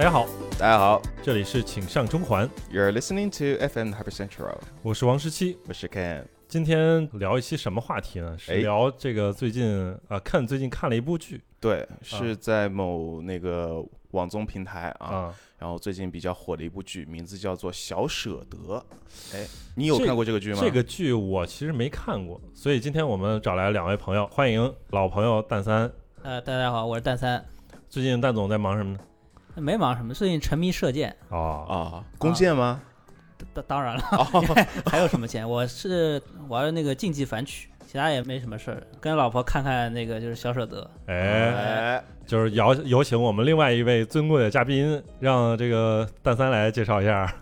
大家好，大家好这里是请上中环，，You're listening to FM Hyper Central，我是王十七。我是 Ken。今天聊一期什么话题呢？是哎聊这个最近啊、看最近看了一部剧对，是在某那个网综平台啊，啊，然后最近比较火的一部剧，名字叫做《小舍得》。哎，你有看过这个剧吗？这个剧我其实没看过，所以今天我们找来两位朋友，欢迎老朋友蛋三。呃，大家好，我是蛋三。最近蛋总在忙什么呢？没忙什么，最近沉迷射箭。哦，啊，弓箭吗？当当然了，哦 还有什么箭？我是玩那个竞技反曲，其他也没什么事儿。跟老婆看看那个就是小舍得。哎，哎，就是有有请我们另外一位尊贵的嘉宾，让这个蛋三来介绍一下。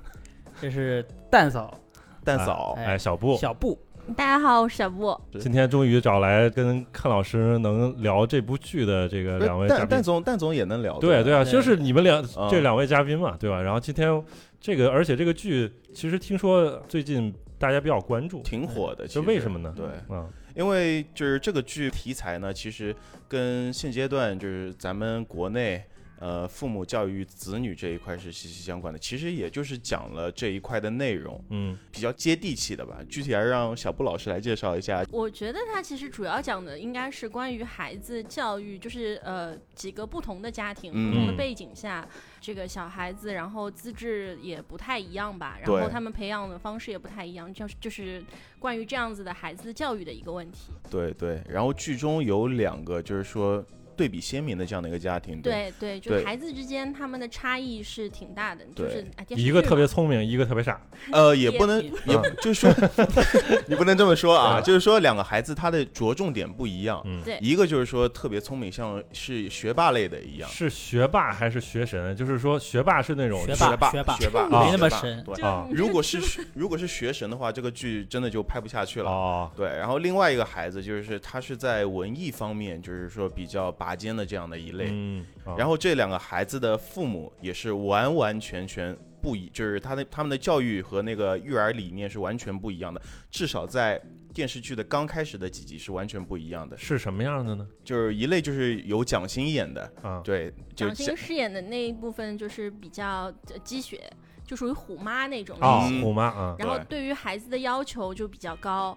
这是蛋嫂蛋嫂，哎哎，小布，小布，大家好，我是小布。今天终于找来跟看老师能聊这部剧的这个两位嘉宾蛋蛋。总但总也能聊。对对啊，就是你们两嗯这两位嘉宾嘛，对吧？然后今天这个，而且这个剧其实听说最近大家比较关注，挺火的。就为什么呢？对，嗯，因为就是这个剧题材呢，其实跟现阶段就是咱们国内呃父母教育子女这一块是息息相关的。其实也就是讲了这一块的内容，嗯，比较接地气的吧。具体还是让小布老师来介绍一下。我觉得他其实主要讲的应该是关于孩子教育，就是呃几个不同的家庭、嗯不同的背景下，这个小孩子然后资质也不太一样吧，然后他们培养的方式也不太一样，就是就是关于这样子的孩子教育的一个问题。对对，然后剧中有两个就是说对比鲜明的这样的一个家庭，对。对，就孩子之间他们的差异是挺大的，就对是一个特别聪明，一个特别傻。呃，也也不能也就是说 你不能这么说啊，嗯。就是说两个孩子他的着重点不一样，嗯，对。一个就是说特别聪明，像是学霸类的一样，是学霸还是学神？就是说学霸是那种学学霸学霸学霸啊没那么神对，啊。如果是如果是学神的话，这个剧真的就拍不下去了。哦，对，然后另外一个孩子就是他是在文艺方面，就是说比较拔尖的这样的一类。嗯，啊然后这两个孩子的父母也是完完全全不一，就是他的他们的教育和那个育儿理念是完全不一样的，至少在电视剧的刚开始的几集是完全不一样的。是什么样的呢？就是一类就是由蒋欣演的，啊，对，蒋欣饰演的那一部分就是比较呃鸡血，就属于虎妈那种类哦型。，虎妈啊，然后对对于孩子的要求就比较高，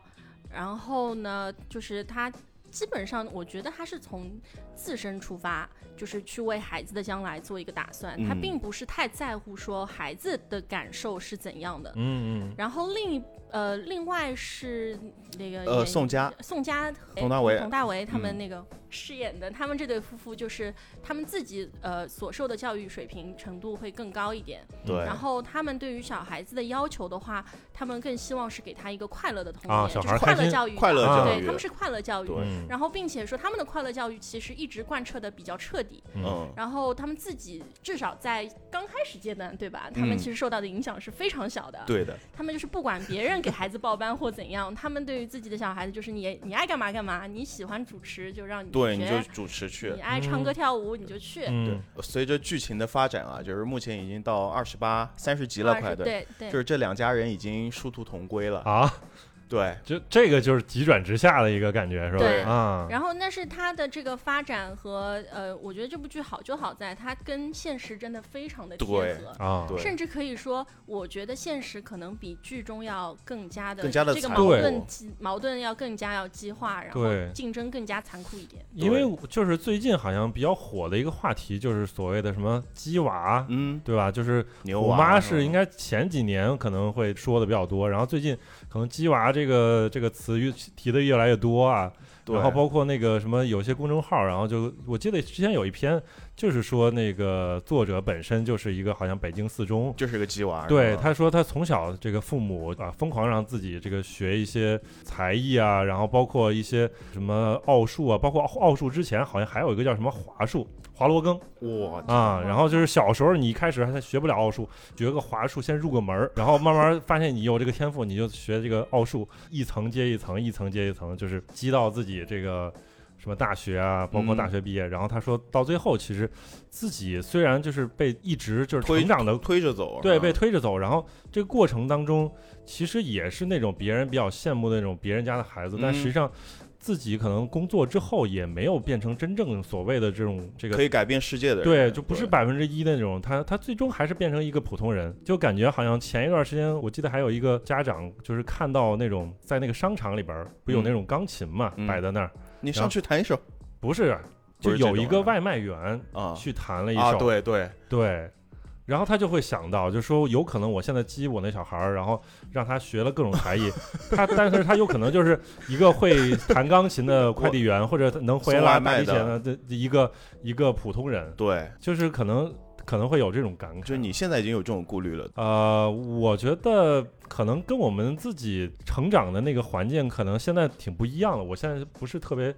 然后呢，就是他基本上我觉得他是从自身出发，就是去为孩子的将来做一个打算，他嗯并不是太在乎说孩子的感受是怎样的。嗯嗯，然后另一呃，另外是那个呃演宋佳宋佳、佟大为佟大为他们嗯。那个饰演的，他们这对夫妇就是他们自己呃所受的教育水平程度会更高一点，对，然后他们对于小孩子的要求的话，他们更希望是给他一个快乐的童年，啊小就是快乐教育，快乐啊教育，对他们是快乐教育。然后，并且说他们的快乐教育其实一直贯彻的比较彻底，嗯。嗯，然后他们自己至少在刚开始阶段，对吧？他们嗯。其实受到的影响是非常小的。对的，他们就是不管别人给孩子报班或怎样，他们对于自己的小孩子就是你你爱干嘛干嘛，你喜欢主持就让你对，你就，主持去你。爱唱歌跳舞你就去。嗯，随着剧情的发展啊，就是目前已经到二十八、三十集了，快对对就是这两家人已经殊途同归了。啊，对，就这个就是急转直下的一个感觉，是吧？对。啊，然后，但是它的这个发展和呃，我觉得这部剧好就好在它跟现实真的非常的贴合，啊，对。甚至可以说，我觉得现实可能比剧中要更加的更加的这个矛盾矛盾要更加要激化，然后竞争更加残酷一点。因为就是最近好像比较火的一个话题，就是所谓的什么鸡娃，嗯，对吧？就是牛娃我妈是应该该前几年可能会说的比较多，然后最近可能鸡娃这个这个词越提的越来越多啊，然后包括那个什么有些公众号，然后就我记得之前有一篇就是说那个作者本身就是一个好像北京四中。就是个鸡娃，对，他说他从小这个父母啊疯狂让自己这个学一些才艺啊，然后包括一些什么奥数啊，包括奥数之前好像还有一个叫什么华数、华罗庚，哇，啊，然后就是小时候你一开始还学不了奥数，学个华数先入个门儿，然后慢慢发现你有这个天赋，你就学这个奥数，一层接一层，一层接一层，就是积到自己这个什么大学啊，包括大学毕业。然后他说到最后，其实自己虽然就是被一直就是推成长的推着走，对，被推着走。然后这个过程当中，其实也是那种别人比较羡慕的那种别人家的孩子，但嗯实际上自己可能工作之后也没有变成真正所谓的这种这个可以改变世界的人，对，就不是百分之一的那种，他他最终还是变成一个普通人，就感觉好像前一段时间我记得还有一个家长就是看到那种在那个商场里边儿不有那种钢琴嘛、嗯摆在那儿，你上去弹一首。不是，就有一个外卖员啊。去弹了一首，啊，对对，对然后他就会想到，就说有可能我现在激我那小孩儿，然后让他学了各种才艺，他但是他有可能就是一个会弹钢琴的快递员，或者能回送来卖的的一个一个普通人，对，就是可能可能会有这种感慨。就是你现在已经有这种顾虑了，呃，我觉得可能跟我们自己成长的那个环境，可能现在挺不一样的。我现在不是特别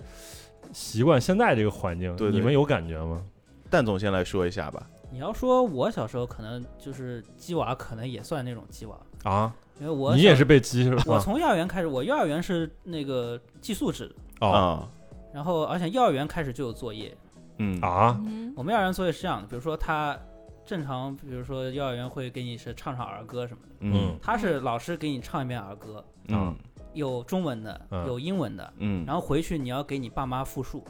习惯现在这个环境，对对你们有感觉吗？蛋总先来说一下吧。你要说我小时候可能就是鸡娃，可能也算那种鸡娃，啊，因为我你也是被鸡是吧？我从幼儿园开始，我幼儿园是那个寄宿制，哦。啊，然后而且幼儿园开始就有作业。嗯。啊，嗯。我们幼儿园作业是这样的，比如说他正常，比如说幼儿园会给你是唱唱儿歌什么的，嗯。他是老师给你唱一遍儿歌，嗯。有中文的，嗯。有英文的，嗯，然后回去你要给你爸妈复述，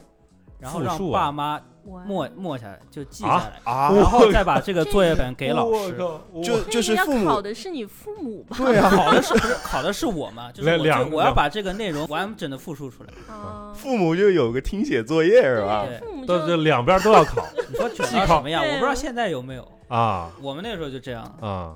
然后让爸妈默默下来，就记啊下来，啊，然后再把这个作业本给老师。就就是父母考的是你父母吧？对啊，考的是不是考的是我嘛？就是我两就我要把这个内容完整的复述出来。啊，父母就有个听写作业是吧？对父母就两边都要考 你说卷到什么样？我不知道现在有没有。啊我们那时候就这样，啊！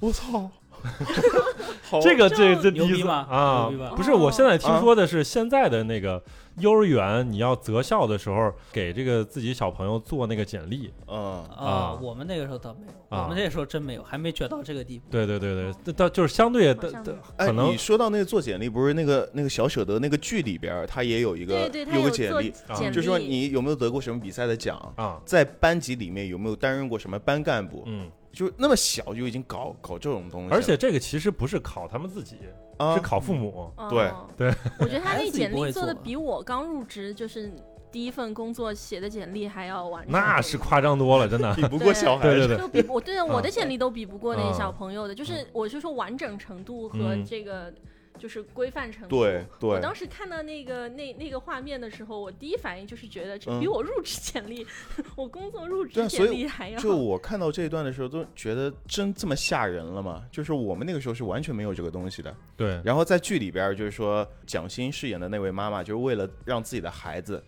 我操，好 这个这这第一次牛逼吗啊！不是，我现在听啊说的是现在的那个幼儿园，你要择校的时候给这个自己小朋友做那个简历。嗯啊啊，我们那个时候倒没有，啊我们那个时候真没有，还没卷到这个地步。对对对对，这倒就是相对的的可能你说到那个做简历，不是那个那个小舍得那个剧里边，他也有一个有个简历，啊简历，就是说你有没有得过什么比赛的奖，啊，在班级里面有没有担任过什么班干部，嗯，就那么小就已经搞搞这种东西，而且这个其实不是考他们自己，啊。是考父母。对哦。对，我觉得他那 简历做。的比我刚入职就是第一份工作写的简历还要完整。那是夸张多了，真的。比不过小孩。对对对。就比我对我的啊。简历都比不过那小朋友的，就是我是说完整程度和嗯。这个就是规范程度。对对，我当时看到那个那那个画面的时候，我第一反应就是觉得这嗯比我入职简历，我工作入职简历还要。就我看到这一段的时候，都觉得真这么吓人了吗？就是我们那个时候是完全没有这个东西的。对，然后在剧里边，就是说蒋欣饰演的那位妈妈，就是为了让自己的孩子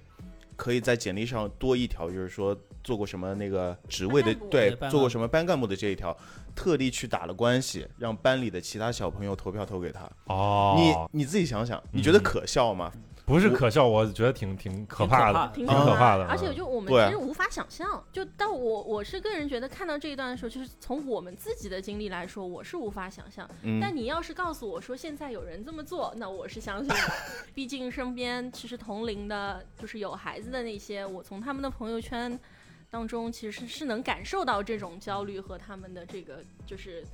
可以在简历上多一条，就是说做过什么那个职位的对做过什么班干部的这一条，特地去打了关系，让班里的其他小朋友投票投给他。哦，你你自己想想，你觉得嗯可笑吗？不是可笑，我觉得挺挺可怕的。挺挺可怕的而且嗯就我们其实无法想象，就但我我是个人觉得看到这一段的时候，就是从我们自己的经历来说，我是无法想象。嗯，但你要是告诉我说现在有人这么做，那我是相信的。毕竟身边其实同龄的，就是有孩子的那些，我从他们的朋友圈当中，其实是能感受到这种焦虑和他们的这个就是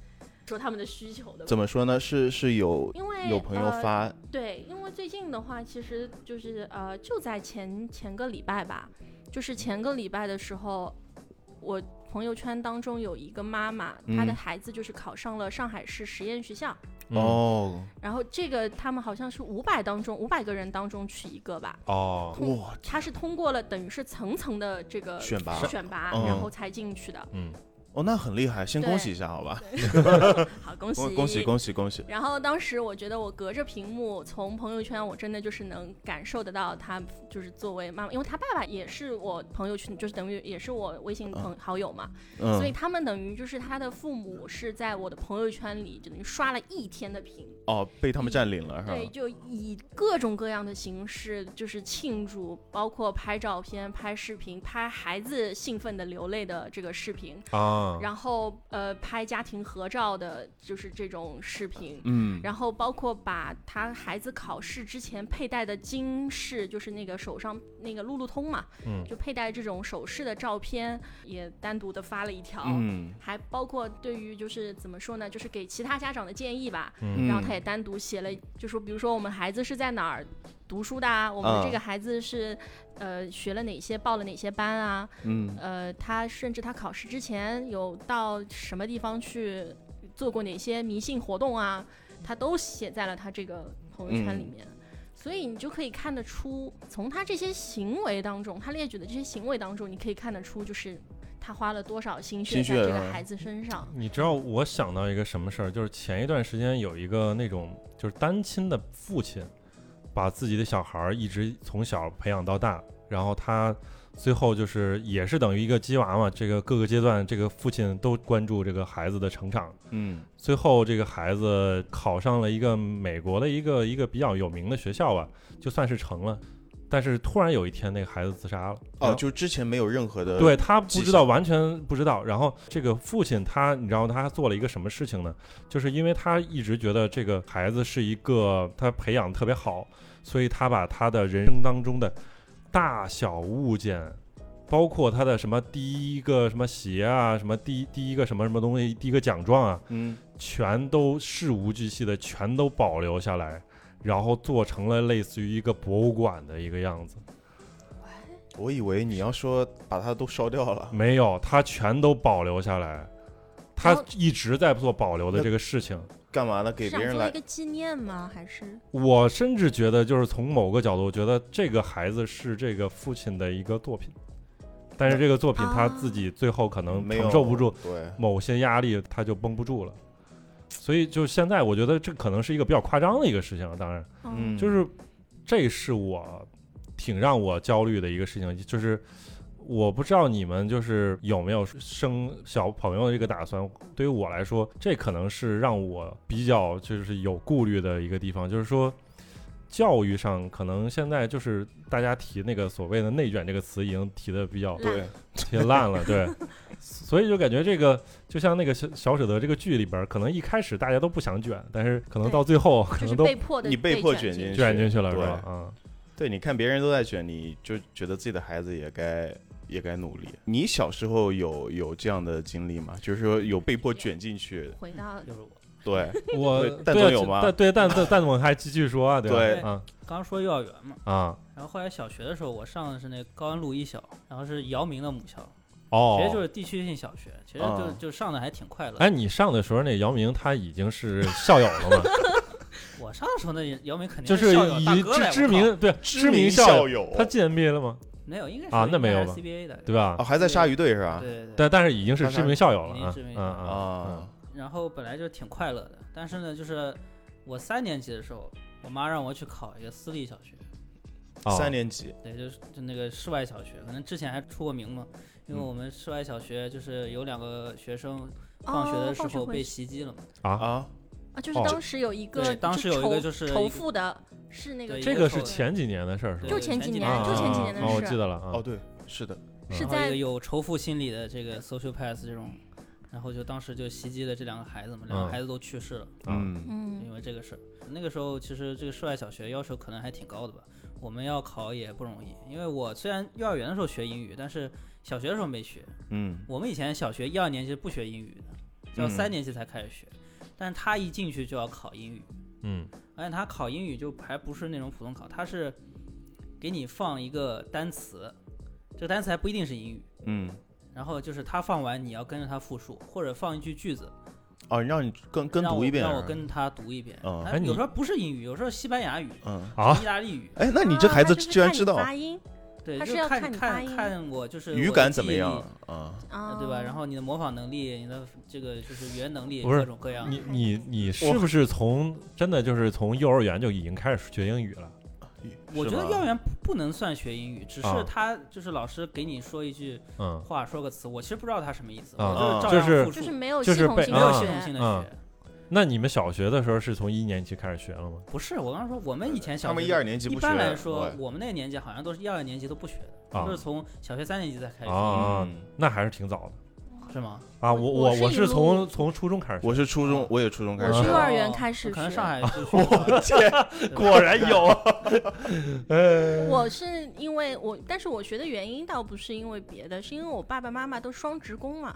说他们的需求的。怎么说呢？是是有因为有朋友呃发，对，因为最近的话，其实就是呃，就在前前个礼拜吧，就是前个礼拜的时候，我朋友圈当中有一个妈妈，她的嗯孩子就是考上了上海市实验学校，嗯哦。然后这个他们好像是五百当中五百个人当中取一个吧，哦，哇，他是通过了等于是层层的这个选拔。选拔，嗯。然后才进去的。嗯，哦，那很厉害，先恭喜一下，好吧？好，恭喜。恭 恭喜恭喜恭喜！然后当时我觉得我隔着屏幕从朋友圈，我真的就是能感受得到他就是作为妈妈，因为他爸爸也是我朋友圈，就是等于也是我微信朋好友嘛，所以嗯，他们等于就是他的父母是在我的朋友圈里就等于刷了一天的屏，哦，被他们占领了，是对，就以各种各样的形式就是庆祝，包括拍照片、拍视频、拍孩子兴奋的流泪的这个视频，啊，然后呃拍家庭合照的，就是这种视频。嗯，然后包括把他孩子考试之前佩戴的金饰，就是那个手上那个路路通嘛，嗯就佩戴这种首饰的照片，也单独的发了一条。嗯还包括对于就是怎么说呢，就是给其他家长的建议吧。嗯然后他也单独写了，就说比如说我们孩子是在哪儿读书的啊，我们这个孩子是、呃学了哪些，报了哪些班啊，嗯呃，他甚至他考试之前有到什么地方去做过哪些迷信活动啊，他都写在了他这个朋友圈里面。所以你就可以看得出，从他这些行为当中，他列举的这些行为当中，你可以看得出，就是他花了多少心血在这个孩子身上。你知道我想到一个什么事儿？就是前一段时间有一个那种就是单亲的父亲，把自己的小孩儿一直从小培养到大，然后他最后就是也是等于一个鸡娃嘛，这个各个阶段这个父亲都关注这个孩子的成长，嗯最后这个孩子考上了一个美国的一个一个比较有名的学校吧，就算是成了。但是突然有一天，那个孩子自杀了。然哦，后就之前没有任何的对他不知道，完全不知道。然后这个父亲他，你知道他做了一个什么事情呢？就是因为他一直觉得这个孩子是一个他培养特别好，所以他把他的人生当中的大小物件，包括他的什么第一个什么鞋啊，什么第一第一个什么什么东西，第一个奖状啊，嗯全都事无巨细的全都保留下来，然后做成了类似于一个博物馆的一个样子。我以为你要说把它都烧掉了，没有，他全都保留下来，他一直在做保留的这个事情。干嘛呢？给别人来一个纪念吗？还是我甚至觉得，就是从某个角度，我觉得这个孩子是这个父亲的一个作品，但是这个作品他自己最后可能承受不住，某些压力，他就绷不住了。所以就现在，我觉得这可能是一个比较夸张的一个事情了。当然，嗯，就是这是我挺让我焦虑的一个事情，就是我不知道你们就是有没有生小朋友的这个打算。对于我来说，这可能是让我比较就是有顾虑的一个地方，就是说。教育上可能现在就是大家提那个所谓的内卷这个词已经提的比较对，提烂了，对，所以就感觉这个就像那个小小舍得这个剧里边，可能一开始大家都不想卷，但是可能到最后可 就是能都被迫的你被迫卷卷进去。卷进去了，是对。吧？嗯，对，你看别人都在卷，你就觉得自己的孩子也该也该努力。你小时候有有这样的经历吗？就是说有被迫卷进去？回到就是我。对，我对蛋总有吗？但对蛋蛋蛋总还继续说啊，对吧？对。啊。刚说幼儿园嘛，啊。然后后来小学的时候，我上的是那高安路一小，然后是姚明的母校，哦其实就是地区性小学，其实就啊就上的还挺快乐。哎，你上的时候那姚明他已经是校友了吗？我上的时候那姚明肯定就是校友大以知知我靠名对知名校友，他进 NBA 了吗？没有，应该是啊那没有吧 CBA 的，对吧哦，？还在鲨鱼队是吧？对对对。但但是已经是知名校友了啊已经知名嗯嗯啊，然后本来就挺快乐的，但是呢，就是我三年级的时候，我妈让我去考一个私立小学，嗯三年级对，就是就那个室外小学，可能之前还出过名嘛，因为嗯。我们室外小学就是有两个学生放学的时候被袭击了嘛，啊，啊，啊，就是哦。当时有一个对当时有一个就是仇富的，是那个这个是前几年的事儿是吧？就前几年啊就前几年的事记得了啊。哦，对，是的，是在个有仇富心理的这个 social pass 这种，然后就当时就袭击了这两个孩子嘛，两个嗯。孩子都去世了，嗯。嗯。因为这个事儿。那个时候其实这个室外小学要求可能还挺高的吧，我们要考也不容易，因为我虽然幼儿园的时候学英语，但是小学的时候没学。嗯。我们以前小学一二年级是不学英语的，要嗯。三年级才开始学，但是他一进去就要考英语，嗯。而且他考英语就还不是那种普通考，他是给你放一个单词，这个单词还不一定是英语。嗯，然后就是他放完，你要跟着他复述，或者放一句句子，哦，让你跟跟读一遍，让我跟他读一遍。嗯哎有时候不是英语，有时候西班牙语、嗯，啊。意大利语，哎，那你这孩子居然知道发音对，他就是看要看你发看我就是语感怎么样啊？啊，对吧？然后你的模仿能力，你的这个就是语言能力，各种各样。你你你是不是从真的就是从幼儿园就已经开始学英语了？我觉得幼儿园不不能算学英语，只是啊他就是老师给你说一句嗯，话，说个词，我其实不知道他什么意思，啊我就就是照样复述，就是没有就是被系统性的没有啊系统性的嗯学。那你们小学的时候是从一年级开始学了吗？不是，我刚刚说我们以前小他们学一二年级一不学，般来说，我们那个年纪好像都是一二年级都不学的，啊都是从小学三年级才开始学，啊嗯，那还是挺早的。是吗？啊！我我我是从从初中开始学，我是初中，我也初中开始学啊是幼儿园开始学。可能上海就学我天，果然有，呃，我是因为我，但是我学的原因倒不是因为别的，是因为我爸爸妈妈都双职工嘛，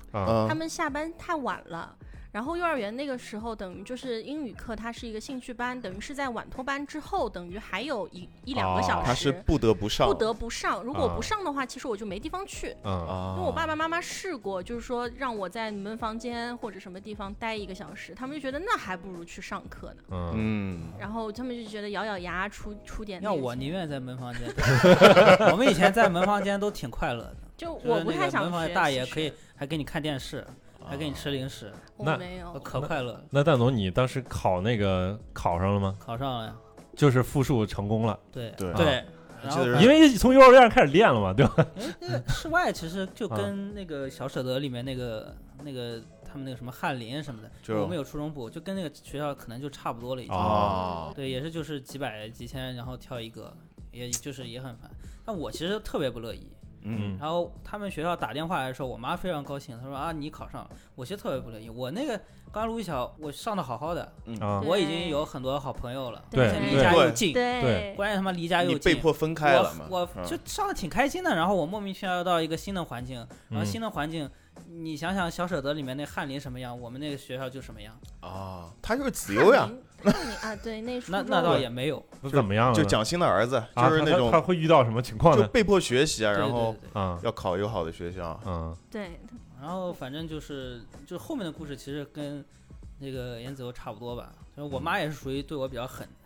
他们下班太晚了，然后幼儿园那个时候，等于就是英语课，它是一个兴趣班，等于是在晚托班之后，等于还有一一两个哦小时，他是不得不上，不得不上。如果啊不上的话，其实我就没地方去。嗯啊，因为我爸爸妈妈试过，就是说让我在你们房间或者什么地方待一个小时，他们就觉得那还不如去上课呢。嗯嗯，然后他们就觉得咬咬牙出出点那要我宁愿在门房间，我们以前在门房间都挺快乐的，就我不太想学。门房大爷可以还给你看电视，还给你吃零食，那没有，可快乐了。那蛋总，你当时考那个考上了吗？考上了呀，就是复述成功了，对对对，因为从幼儿园开始练了嘛，对吧？因为那个室外其实就啊跟那个小舍得里面那个那个他们那个什么翰林什么的，就我们有初中部，就跟那个学校可能就差不多了已经。啊，对，也是就是几百几千，然后跳一个，也就是也很烦。但我其实特别不乐意。嗯。然后他们学校打电话来的时候，我妈非常高兴，她说啊你考上了，我其实特别不乐意。我那个刚入一小，我上的好好的，嗯，我已经有很多好朋友了，对。而且离对对家又近，对。关键他妈离家又你近，被迫分开了嘛？我我嗯。就上的挺开心的，然后我莫名其妙到一个新的环境，然后嗯新的环境，你想想小舍得里面那翰林什么样，我们那个学校就什么样，啊，他就是子悠呀，那你啊，对，那那那倒也没有，那怎么样？就蒋欣的儿子，啊就是那种他会遇到什么情况呢？就被迫学习啊，然后啊要考一个好的学校。嗯对，然后反正就是就后面的故事其实跟那个严子悠差不多吧，就是我妈也是属于对我比较狠，嗯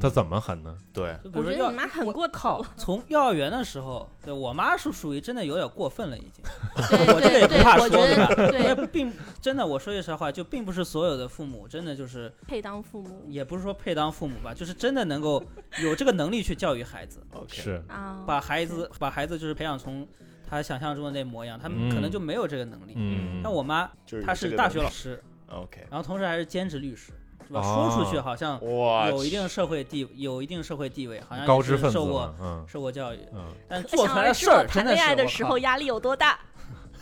他怎么狠呢？对，就比如说幼我觉得你妈很过头。从幼儿园的时候，对我妈是属于真的有点过分了已经。对我这个也对对，不怕说对。吧对，并真的，我说句实话，就并不是所有的父母真的就是，配当父母。也不是说配当父母吧，就是真的能够有这个能力去教育孩子，OK，是。啊，把孩子把孩子就是培养成他想象中的那模样，他们可能就没有这个能力。嗯，像我妈，就是她是大有这个能力。学老师，OK，然后同时还是兼职律师，是吧？哦说出去好像，有一定社会地，有一定社会地位，好像也高知分子是受过，嗯受过教育，嗯但做出来事儿真的谈恋爱的时候压力有多大。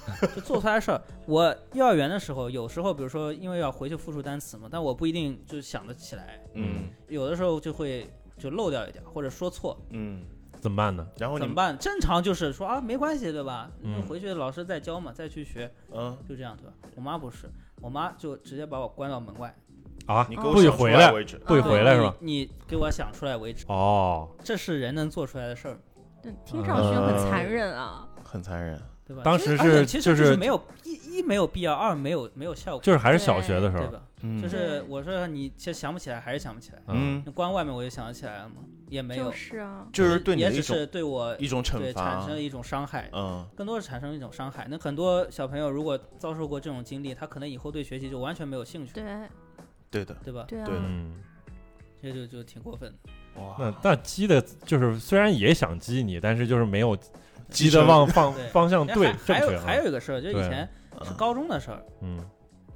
就做出来的事儿。我幼儿园的时候，有时候比如说因为要回去复述单词嘛，但我不一定就想得起来，嗯有的时候就会就漏掉一点，或者说错，嗯，怎么办呢？然后怎么办？正常就是说啊，没关系，对吧？嗯回去老师再教嘛，再去学，嗯，就这样，对吧？我妈不是，我妈就直接把我关到门外，啊，你给哦不许我想出回来，为止。不许回来是吧？你你给我想出来为止，哦，这是人能做出来的事儿，对，听上去很残忍啊。很残忍，对吧？当时其实而且是其实就就是是没有一一没有必要，二没有没有效果，就是还是小学的时候，对吧？嗯就是我说你其实想不起来，还是想不起来。嗯，那关外面我就想得起来了嘛？也没有就，是啊，就是对你也只的一种是对我一种对惩罚产生了，一种伤害，嗯更多是产生一种伤害。那很多小朋友如果遭受过这种经历，他可能以后对学习就完全没有兴趣，对对的，对吧？对啊。对，嗯，这就就挺过分的。哇，那那激的，就是虽然也想激你，但是就是没有激的成往方方向对正还有还有一个事儿，就是以前是嗯高中的事儿，嗯。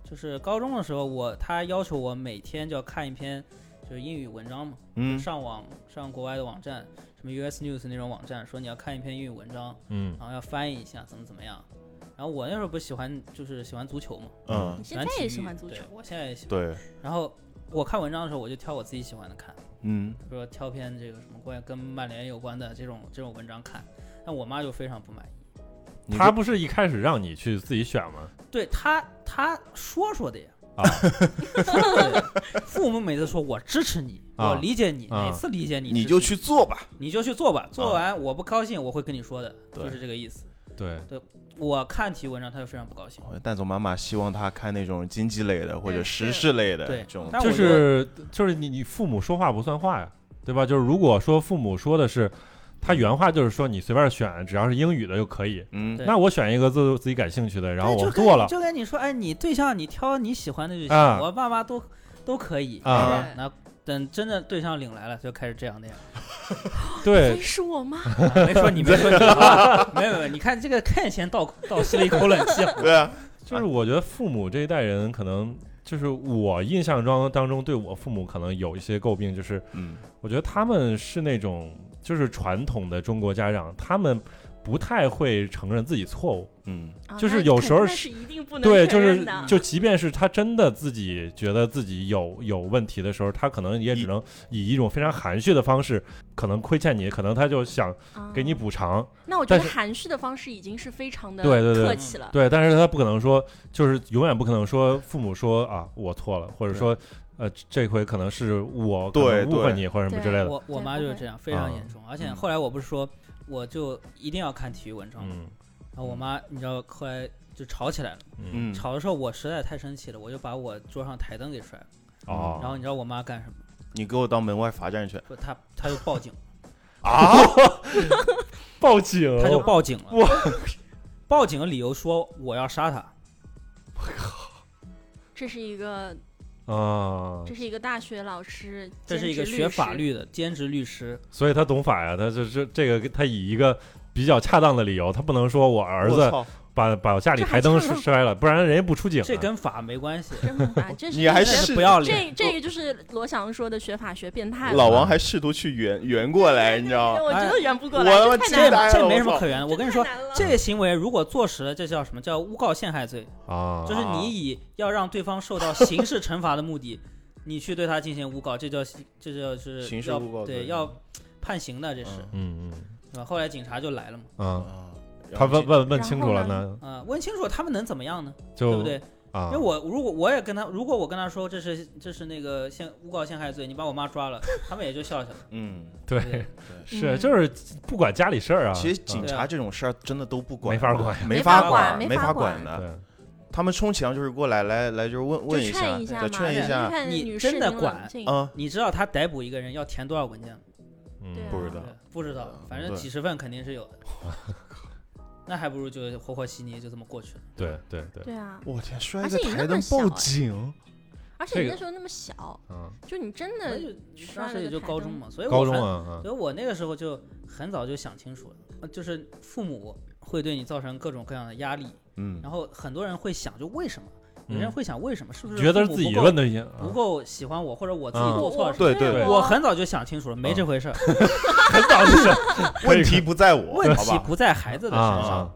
就是高中的时候我他要求我每天就要看一篇就是英语文章嘛，嗯。上网上国外的网站，什么 US News 那种网站，说你要看一篇英语文章，嗯。然后要翻译一下怎么怎么样。然后我那时候不是喜欢就是喜欢足球嘛，嗯你现在也喜欢足球，我现在也喜欢。对，然后我看文章的时候，我就挑我自己喜欢的看，嗯比如说挑篇这个什么关于跟曼联有关的这种这种文章看。但我妈就非常不满意，你他不是一开始让你去自己选吗？对她她说说的呀。啊对父母每次说我支持你，啊我理解你，啊哪次理解你，你就去做吧，你就去做吧，做啊完我不高兴，我会跟你说的，对就是这个意思。对对，我看体育文章，他就非常不高兴。蛋总妈妈希望他看那种经济类的或者对时事类的对这种，就是就是你你父母说话不算话呀，对吧？就是如果说父母说的是。他原话就是说，你随便选，只要是英语的就可以。嗯那我选一个自自己感兴趣的，然后我做了就跟你说，哎，你对象你挑你喜欢的就行，啊我爸妈都都可以，啊那等真的对象领来了，就开始这样那样。对，是我吗？啊没说你，没说你啊，没有没有，你看这个看前倒倒吸了一口冷气。对啊，就是我觉得父母这一代人可能就是我印象中当中对我父母可能有一些诟病，就是嗯我觉得他们是那种就是传统的中国家长，他们不太会承认自己错误。嗯啊就是有时候是一定不能对，就是就即便是他真的自己觉得自己有有问题的时候，他可能也只能以一种非常含蓄的方式，可能亏欠你，可能他就想给你啊补偿。那我觉得含蓄的方式已经是非常的对对对客气了。对，但是他不可能说，就是永远不可能说父母说啊我错了，或者说呃这回可能是我误会你或者什么之类的。我我妈就是这样，非常啊严重。而且嗯后来我不是说，我就一定要看体育文章然后我妈你知道后来就吵起来了。嗯嗯，吵的时候我实在太生气了，我就把我桌上台灯给摔了。哦，然后你知道我妈干什么？你给我到门外罚站去不，她她就报警，啊！报警，她就报警了。哇报警的理由说我要杀她。这是一个啊这，是一个大学老师，这是一个学法律的兼职律师，所以他懂法呀，他就是这个他以一个比较恰当的理由，他不能说我儿子把把家里台灯恰当摔了，不然人家不出警啊。这跟法没关系。真的吧？这是你还真是是不要脸。这这个就是罗翔说的学法学变态。老王还试图去圆圆过来，你知道吗？我觉得圆不过来，他妈这这没什么可圆的。我跟你说，这个行为如果坐实了，这叫什么叫诬告陷害罪？啊，就是你以要让对方受到刑事惩罚的目的，你去对他进行诬告，这叫这叫是刑事诬告罪对，要判刑的，这是嗯嗯对吧？后来警察就来了嘛，嗯，啊他问问问清楚了呢呢，啊，问清楚他们能怎么样呢？就对不对？啊因为，我如果我也跟他，如果我跟他说这是这是那个陷诬告陷害罪，你把我妈抓了，他们也就笑笑了。嗯，对对，是嗯就是不管家里事儿啊，其实警察这种事儿真的都不管，没法管没没法管，没没法管管的。他们充其量就是过来来来就是问问一下，劝一下嘛，再劝一你下，你真的管冷静嗯，你知道他逮捕一个人要填多少文件吗？嗯不知道，不知道，反正几十份肯定是有的。那还不如就和和稀泥就这么过去了。对对对，对啊，我天，摔而个且你那么台灯报警，而且你那时候那么小，嗯，就你真的摔了当时也就高中嘛，所以我高中很，啊，所以我那个时候就很早就想清楚了，呃就是父母会对你造成各种各样的压力，嗯，然后很多人会想，就为什么？有嗯人会想为什么？是不是觉得是自己问题啊不够喜欢我，或者我自己嗯做错了什么？对对对我很早就想清楚了，没这回事儿，很早就是 问题不在我，问？题不在孩子的啊身上。啊，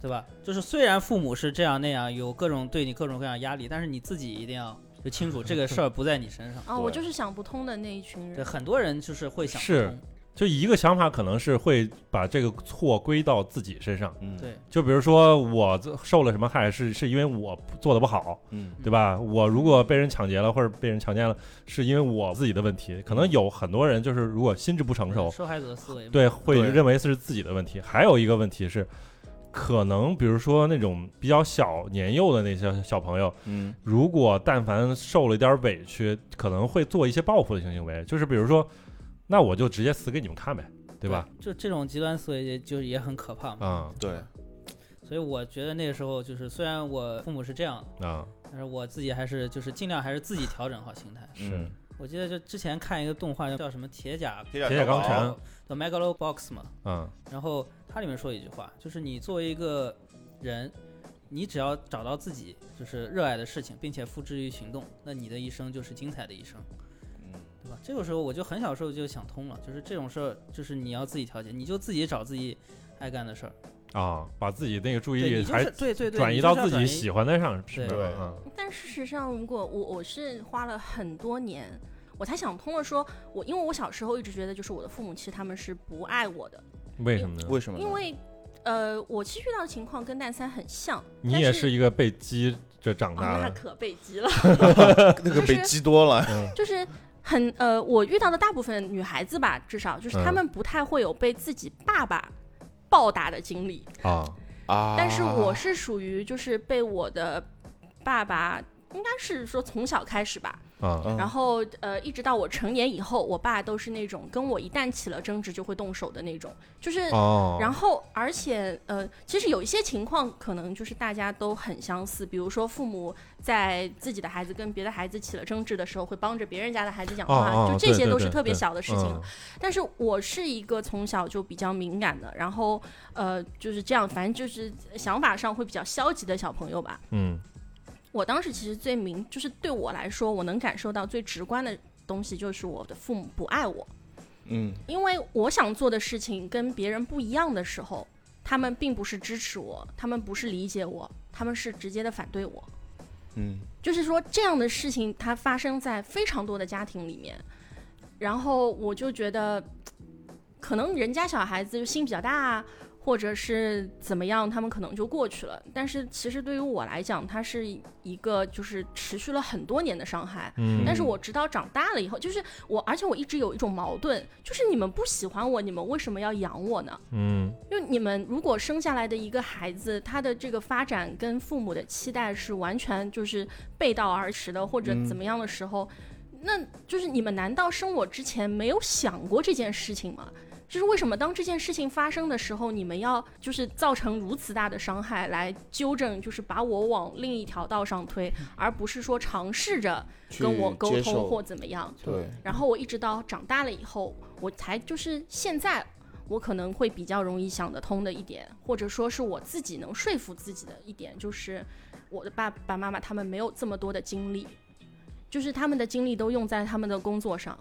对吧？就是虽然父母是这样那样，有各种对你各种各样压力，但是你自己一定要就清楚这个事儿不在你身上。啊，我就是想不通的那一群对，人。很多人就是会想不是通。就一个想法可能是会把这个错归到自己身上，嗯，对，就比如说我受了什么害，是是因为我做的不好，嗯，对吧？我如果被人抢劫了或者被人强奸了，是因为我自己的问题。可能有很多人就是如果心智不成熟，受害者的思维。对，会认为是自己的问题。还有一个问题是，可能比如说那种比较小年幼的那些小朋友，嗯，如果但凡受了一点委屈，可能会做一些报复的性行为，就是比如说，那我就直接死给你们看呗，对吧？？就这种极端思维也就也很可怕嘛。啊对，所以我觉得那个时候就是，虽然我父母是这样，啊，但是我自己还是就是尽量还是自己调整好心态。是嗯我记得就之前看一个动画叫什么《铁甲铁铁甲钢拳拳，叫 Megalobox 嘛，嗯然后它里面说一句话，就是你作为一个人，你只要找到自己就是热爱的事情，并且付之于行动，那你的一生就是精彩的一生，嗯对吧？这个时候我就很小时候就想通了，就是这种事儿，就是你要自己调节，你就自己找自己爱干的事儿，啊，把自己那个注意对就力还是对对对，转移到自己喜欢的上，是对吧嗯但事实上，如果我我是花了很多年，我才想通了说，我因为我小时候一直觉得，就是我的父母其实他们是不爱我的，为什么呢？为什么？因为呃，我其实遇到的情况跟蛋三很像，你也是是一个被激着长哦，大的，那可被激了 那个被激多了，嗯就是。很呃，我遇到的大部分女孩子吧，至少就是她嗯们不太会有被自己爸爸暴打的经历，啊。啊，但是我是属于就是被我的爸爸，应该是说从小开始吧，啊嗯然后呃，一直到我成年以后，我爸都是那种跟我一旦起了争执就会动手的那种，就是。哦，然后，而且，呃，其实有一些情况可能就是大家都很相似，比如说父母在自己的孩子跟别的孩子起了争执的时候，会帮着别人家的孩子讲话，就这些都是特别小的事情。嗯但是我是一个从小就比较敏感的，然后呃就是这样，反正就是想法上会比较消极的小朋友吧。嗯我当时其实最明，就是对我来说，我能感受到最直观的东西就是我的父母不爱我，嗯因为我想做的事情跟别人不一样的时候，他们并不是支持我，他们不是理解我，他们是直接的反对我。嗯就是说这样的事情它发生在非常多的家庭里面，然后我就觉得，可能人家小孩子就心比较大啊，或者是怎么样，他们可能就过去了。但是其实对于我来讲，它是一个就是持续了很多年的伤害。嗯但是我直到长大了以后，就是我，而且我一直有一种矛盾，就是你们不喜欢我，你们为什么要养我呢？嗯就你们如果生下来的一个孩子，他的这个发展跟父母的期待是完全就是背道而驰的，或者嗯怎么样的时候，那就是你们难道生我之前没有想过这件事情吗？就是为什么当这件事情发生的时候，你们要就是造成如此大的伤害来纠正，就是把我往另一条道上推，而不是说尝试着跟我沟通或怎么样。对，然后我一直到长大了以后，我才就是现在，我可能会比较容易想得通的一点，或者说是我自己能说服自己的一点，就是我的爸爸妈妈他们没有这么多的精力，就是他们的精力都用在他们的工作上。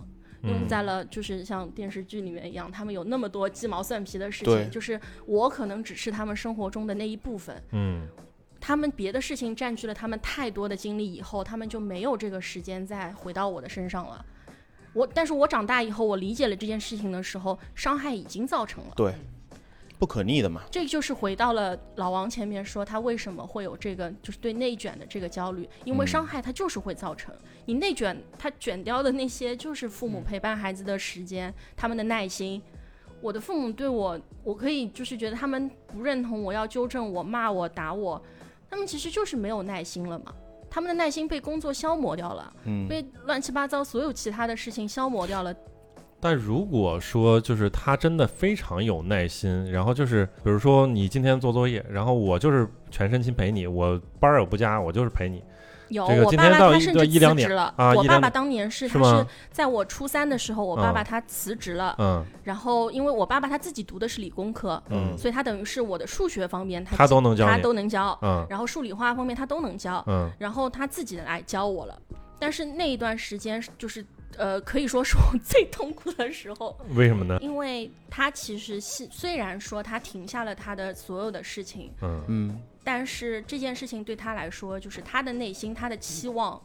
用嗯在了就是像电视剧里面一样，他们有那么多鸡毛蒜皮的事情，就是我可能只是他们生活中的那一部分，嗯他们别的事情占据了他们太多的精力以后，他们就没有这个时间再回到我的身上了。我，但是我长大以后，我理解了这件事情的时候，伤害已经造成了。对，不可逆的嘛。这就是回到了老王前面说他为什么会有这个，就是对内卷的这个焦虑，因为嗯伤害它就是会造成。你内卷，他卷掉的那些就是父母陪伴孩子的时间，他们的耐心。我的父母对我，我可以就是觉得他们不认同我，要纠正我、骂我、打我，他们其实就是没有耐心了嘛。他们的耐心被工作消磨掉了，嗯，被乱七八糟所有其他的事情消磨掉了。但如果说就是他真的非常有耐心，然后就是比如说你今天做作业，然后我就是全身心陪你，我班儿也不加，我就是陪你有，这个我爸爸今天到一他甚至一两点辞职了。啊我爸爸当年是他是在我初三的时候，我爸爸嗯他辞职了。嗯然后因为我爸爸他自己读的是理工科，嗯，所以他等于是我的数学方面他他都能教他，都能教，嗯然后数理化方面他都能教，嗯然后他自己来教我了。但是那一段时间就是呃，可以说是我最痛苦的时候，为什么呢？因为他其实是虽然说他停下了他的所有的事情，嗯。嗯。但是这件事情对他来说，就是他的内心、他的期望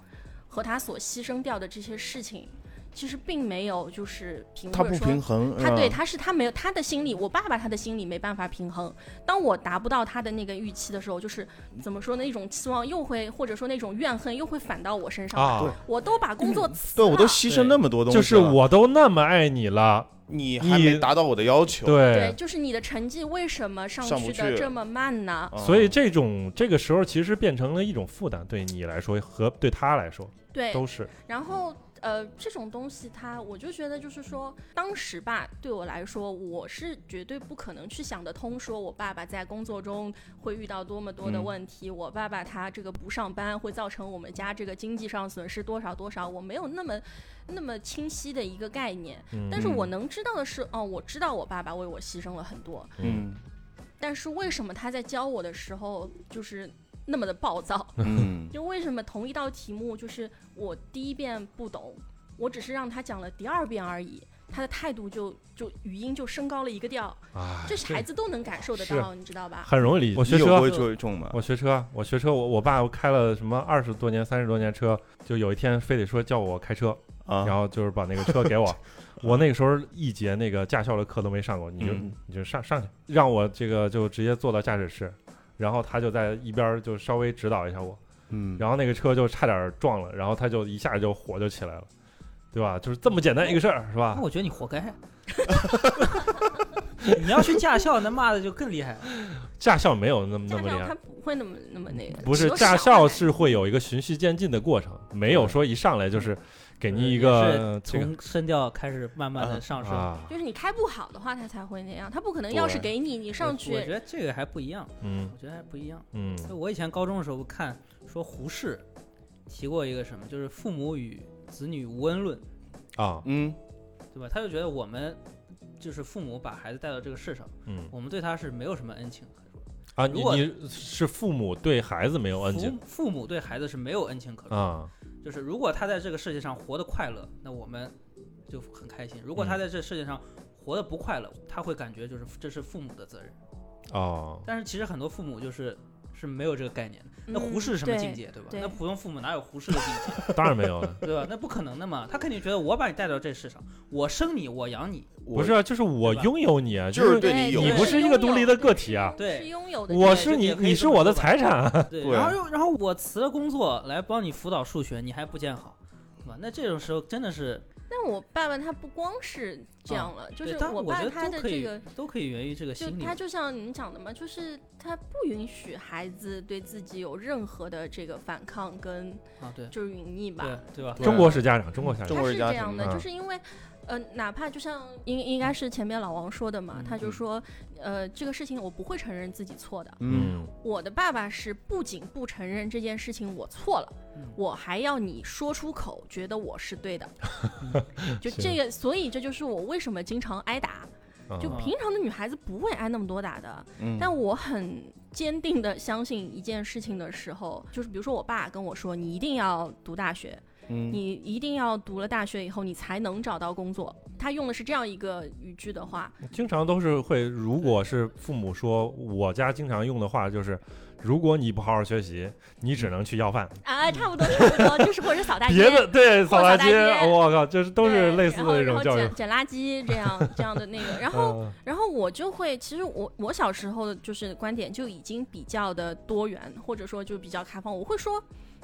和他所牺牲掉的这些事情，其实并没有就是平，他不平衡，他对嗯他是他没有他的心理，我爸爸他的心理没办法平衡。当我达不到他的那个预期的时候，就是怎么说呢？一种期望又会或者说那种怨恨又会反到我身上来。啊，我都把工作辞对我都牺牲那么多东西就，是我都那么爱你了，你还没达到我的要求，对，对，就是你的成绩为什么上去上不去的这么慢呢？嗯所以这种这个时候其实变成了一种负担，对你来说和对他来说对，都是，然后呃，这种东西它，我就觉得就是说，当时吧，对我来说，我是绝对不可能去想得通，说我爸爸在工作中会遇到多么多的嗯。问题，我爸爸他这个不上班会造成我们家这个经济上损失多少多少，我没有那么那么清晰的一个概念。嗯。但是我能知道的是，哦，我知道我爸爸为我牺牲了很多，嗯。但是为什么他在教我的时候就是那么的暴躁？嗯 就为什么同一道题目，就是我第一遍不懂，我只是让他讲了第二遍而已，他的态度就就语音就升高了一个调，啊，这是孩子都能感受得到，你知道吧？很容易理解。我学车你有过，这种吗？我学车，我学车，我我爸开了什么二十多年、三十多年车，就有一天非得说叫我开车，啊，然后就是把那个车给我。我那个时候一节那个驾校的课都没上过，你就、嗯你就上上去，让我这个就直接坐到驾驶室，然后他就在一边儿就稍微指导一下我，嗯，然后那个车就差点撞了，然后他就一下就火就起来了，对吧？就是这么简单一个事儿，是吧那？我觉得你活该。你要去驾校，那骂的就更厉害了。驾校没有那么那么厉害他，不会那么那么那个，不是驾校是会有一个循序渐进的过程，没有说一上来就是给您一个从声调开始慢慢的上升。啊，就是你开不好的话，他才会那样，他不可能钥匙给你，你上去我觉，得这个还不一样，嗯我觉得还不一样。嗯我以前高中的时候看说胡适提过一个什么，就是父母与子女无恩论，啊嗯对吧？他就觉得我们就是父母把孩子带到这个世上，嗯我们对他是没有什么恩情可说。啊，如果你你是父母对孩子没有恩情父父母对孩子是没有恩情可说。啊，就是如果他在这个世界上活得快乐，那我们就很开心；如果他嗯。在这世界上活得不快乐，他会感觉就是这是父母的责任。哦，但是其实很多父母就是是没有这个概念的。那嗯胡适是什么境界，对吧？那普通父母哪有胡适的境界，当然没有了。对吧？那不可能的嘛。他肯定觉得我把你带到这世上，我生你，我养你，不是啊，就是我拥有你啊，就是是对你有你不是一个独立的个体啊，对是拥有的，我是你你是我的财产啊。对，对然后又然后我辞了工作来帮你辅导数学，你还不见好，对吧？那这种时候真的是，但我爸爸他不光是这样了，就是我爸他的这个，都可以源于这个就心理他。就像你讲的嘛，就是他不允许孩子对自己有任何的这个反抗跟啊，对就是忤逆吧。对对吧？对中国式家长，中国家长是这样的，就是因为，呃，哪怕就像应应该是前面老王说的嘛，嗯他就说，呃，这个事情我不会承认自己错的。嗯，我的爸爸是不仅不承认这件事情我错了，嗯我还要你说出口，觉得我是对的。就这个，所以这就是我为什么经常挨打。就啊平常的女孩子不会挨那么多打的，嗯但我很坚定的相信一件事情的时候，就是比如说我爸跟我说，你一定要读大学，嗯你一定要读了大学以后，你才能找到工作。他用的是这样一个语句的话，经常都是会，如果是父母说，我家经常用的话就是，如果你不好好学习，你只能去要饭。啊，差不多差不多，就是或者扫大街，别的对扫大街我靠，就是都是类似的然后然后这种教育捡。捡垃圾这样 这样的那个，然后嗯然后我就会，其实我我小时候就是观点就已经比较的多元，或者说就比较开放。我会说，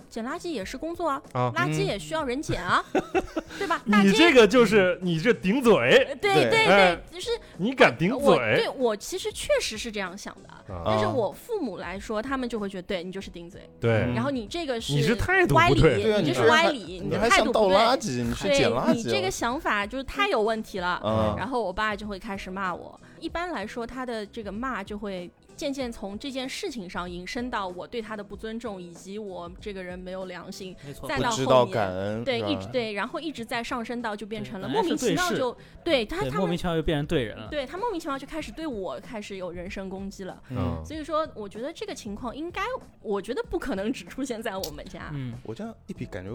捡垃圾也是工作啊，啊，垃圾嗯也需要人捡啊，对吧？大街你这个就是你这顶嘴，呃对对对就是你敢顶我嘴对我其实确实是这样想的，啊？但是啊我父母来说，他们就会觉得对你就是顶嘴，对嗯，然后你这个你是态度歪理，你这是歪理，你的还想倒态度不对。垃圾，你去对捡垃圾，你这个想法就是太有问题了。嗯然后我爸就会开始骂我。一般来说，他的这个骂就会渐渐从这件事情上引申到我对他的不尊重，以及我这个人没有良心，没错，再到后面感恩，对，一直对，然后一直在上升到就变成了莫名其妙就对他他莫名其妙就变成对人了。对他莫名其妙就开始对我开始有人身攻击了。嗯，所以说，我觉得这个情况应该，我觉得不可能只出现在我们家。嗯，我这样一比，感觉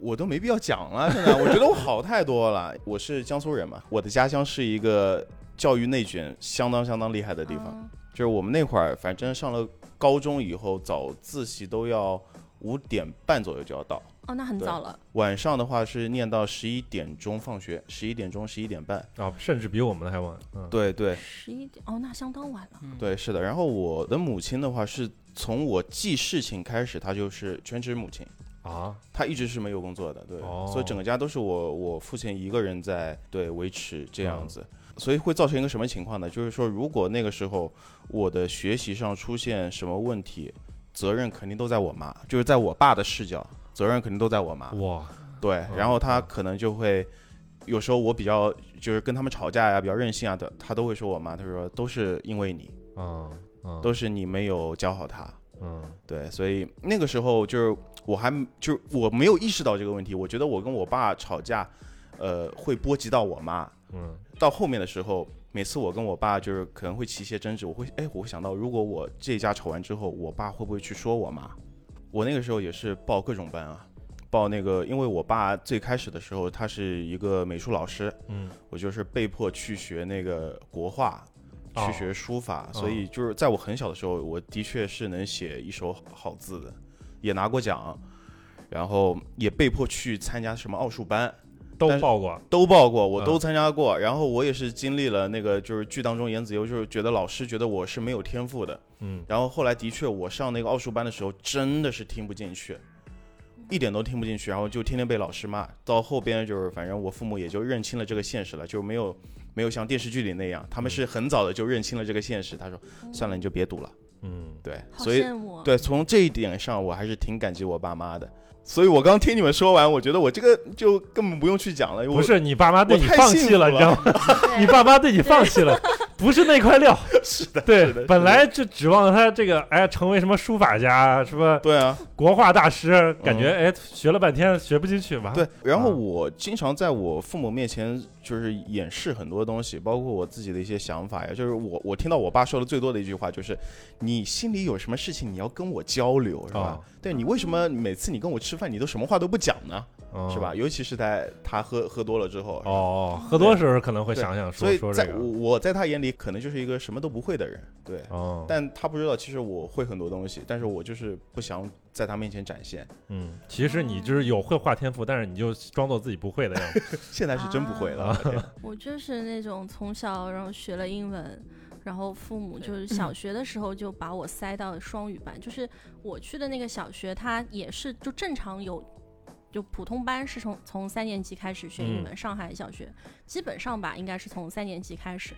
我都没必要讲了。现在我觉得我好太多了。我是江苏人嘛，我的家乡是一个教育内卷相当相当厉害的地方。嗯就是我们那会儿，反正上了高中以后，早自习都要五点半左右就要到。哦，那很早了。晚上的话是念到十一点钟放学，十一点钟、十一点半。啊，甚至比我们的还晚。嗯，对对十一点哦，那相当晚了。嗯，对，是的。然后我的母亲的话，是从我记事情开始，她就是全职母亲。啊，他一直是没有工作的，对，哦所以整个家都是我我父亲一个人在对维持这样嗯子，所以会造成一个什么情况呢？就是说，如果那个时候我的学习上出现什么问题，责任肯定都在我妈，就是在我爸的视角，责任肯定都在我妈，哇，对，嗯然后他可能就会。有时候我比较就是跟他们吵架呀，比较任性啊的，他都会说我妈，他说都是因为你，嗯嗯，都是你没有教好他，嗯对，所以那个时候就是我还就是我没有意识到这个问题，我觉得我跟我爸吵架，呃，会波及到我妈。嗯。到后面的时候，每次我跟我爸就是可能会起一些争执，我会哎，我会想到如果我这一家吵完之后，我爸会不会去说我妈？我那个时候也是报各种班啊，报那个，因为我爸最开始的时候他是一个美术老师，嗯。我就是被迫去学那个国画，哦。去学书法，所以就是在我很小的时候，我的确是能写一手好字的，也拿过奖，然后也被迫去参加什么奥数班，都报过。都报过，我嗯都参加过。然后我也是经历了那个就是剧当中言子优，就是觉得老师觉得我是没有天赋的，嗯然后后来的确我上那个奥数班的时候真的是听不进去。一点都听不进去，然后就天天被老师骂。到后边就是，反正我父母也就认清了这个现实了，就没有没有像电视剧里那样，他们是很早的就认清了这个现实。他说：“算了，你就别读了。嗯”对，所以。对从这一点上，我还是挺感激我爸妈的。所以我刚听你们说完，我觉得我这个就根本不用去讲了。不是 你爸妈对你放弃了，你知道吗？你爸妈对你放弃了，不是那块料。是的，对的，本来就指望他这个哎成为什么书法家，什么对啊，国画大师，感觉哎学了半天学不进去吧？对。然后啊我经常在我父母面前就是掩饰很多东西，包括我自己的一些想法呀。就是我我听到我爸说的最多的一句话就是，你心里有什么事情你要跟我交流，是吧？哦对你为什么每次你跟我吃饭你都什么话都不讲呢？嗯是吧？？尤其是在他喝喝多了之后，哦，喝多时候可能会想想说所以在说这个。我我在他眼里可能就是一个什么都不会的人，对。哦，但他不知道，其实我会很多东西，但是我就是不想在他面前展现。嗯，其实你就是有绘画天赋，但是你就装作自己不会的样子。现在是真不会了。啊 我就是那种从小然后学了英文，然后父母就是小学的时候就把我塞到双语班，就是我去的那个小学，它也是就正常有。就普通班是从从三年级开始学英文，上海小学基本上吧，应该是从三年级开始。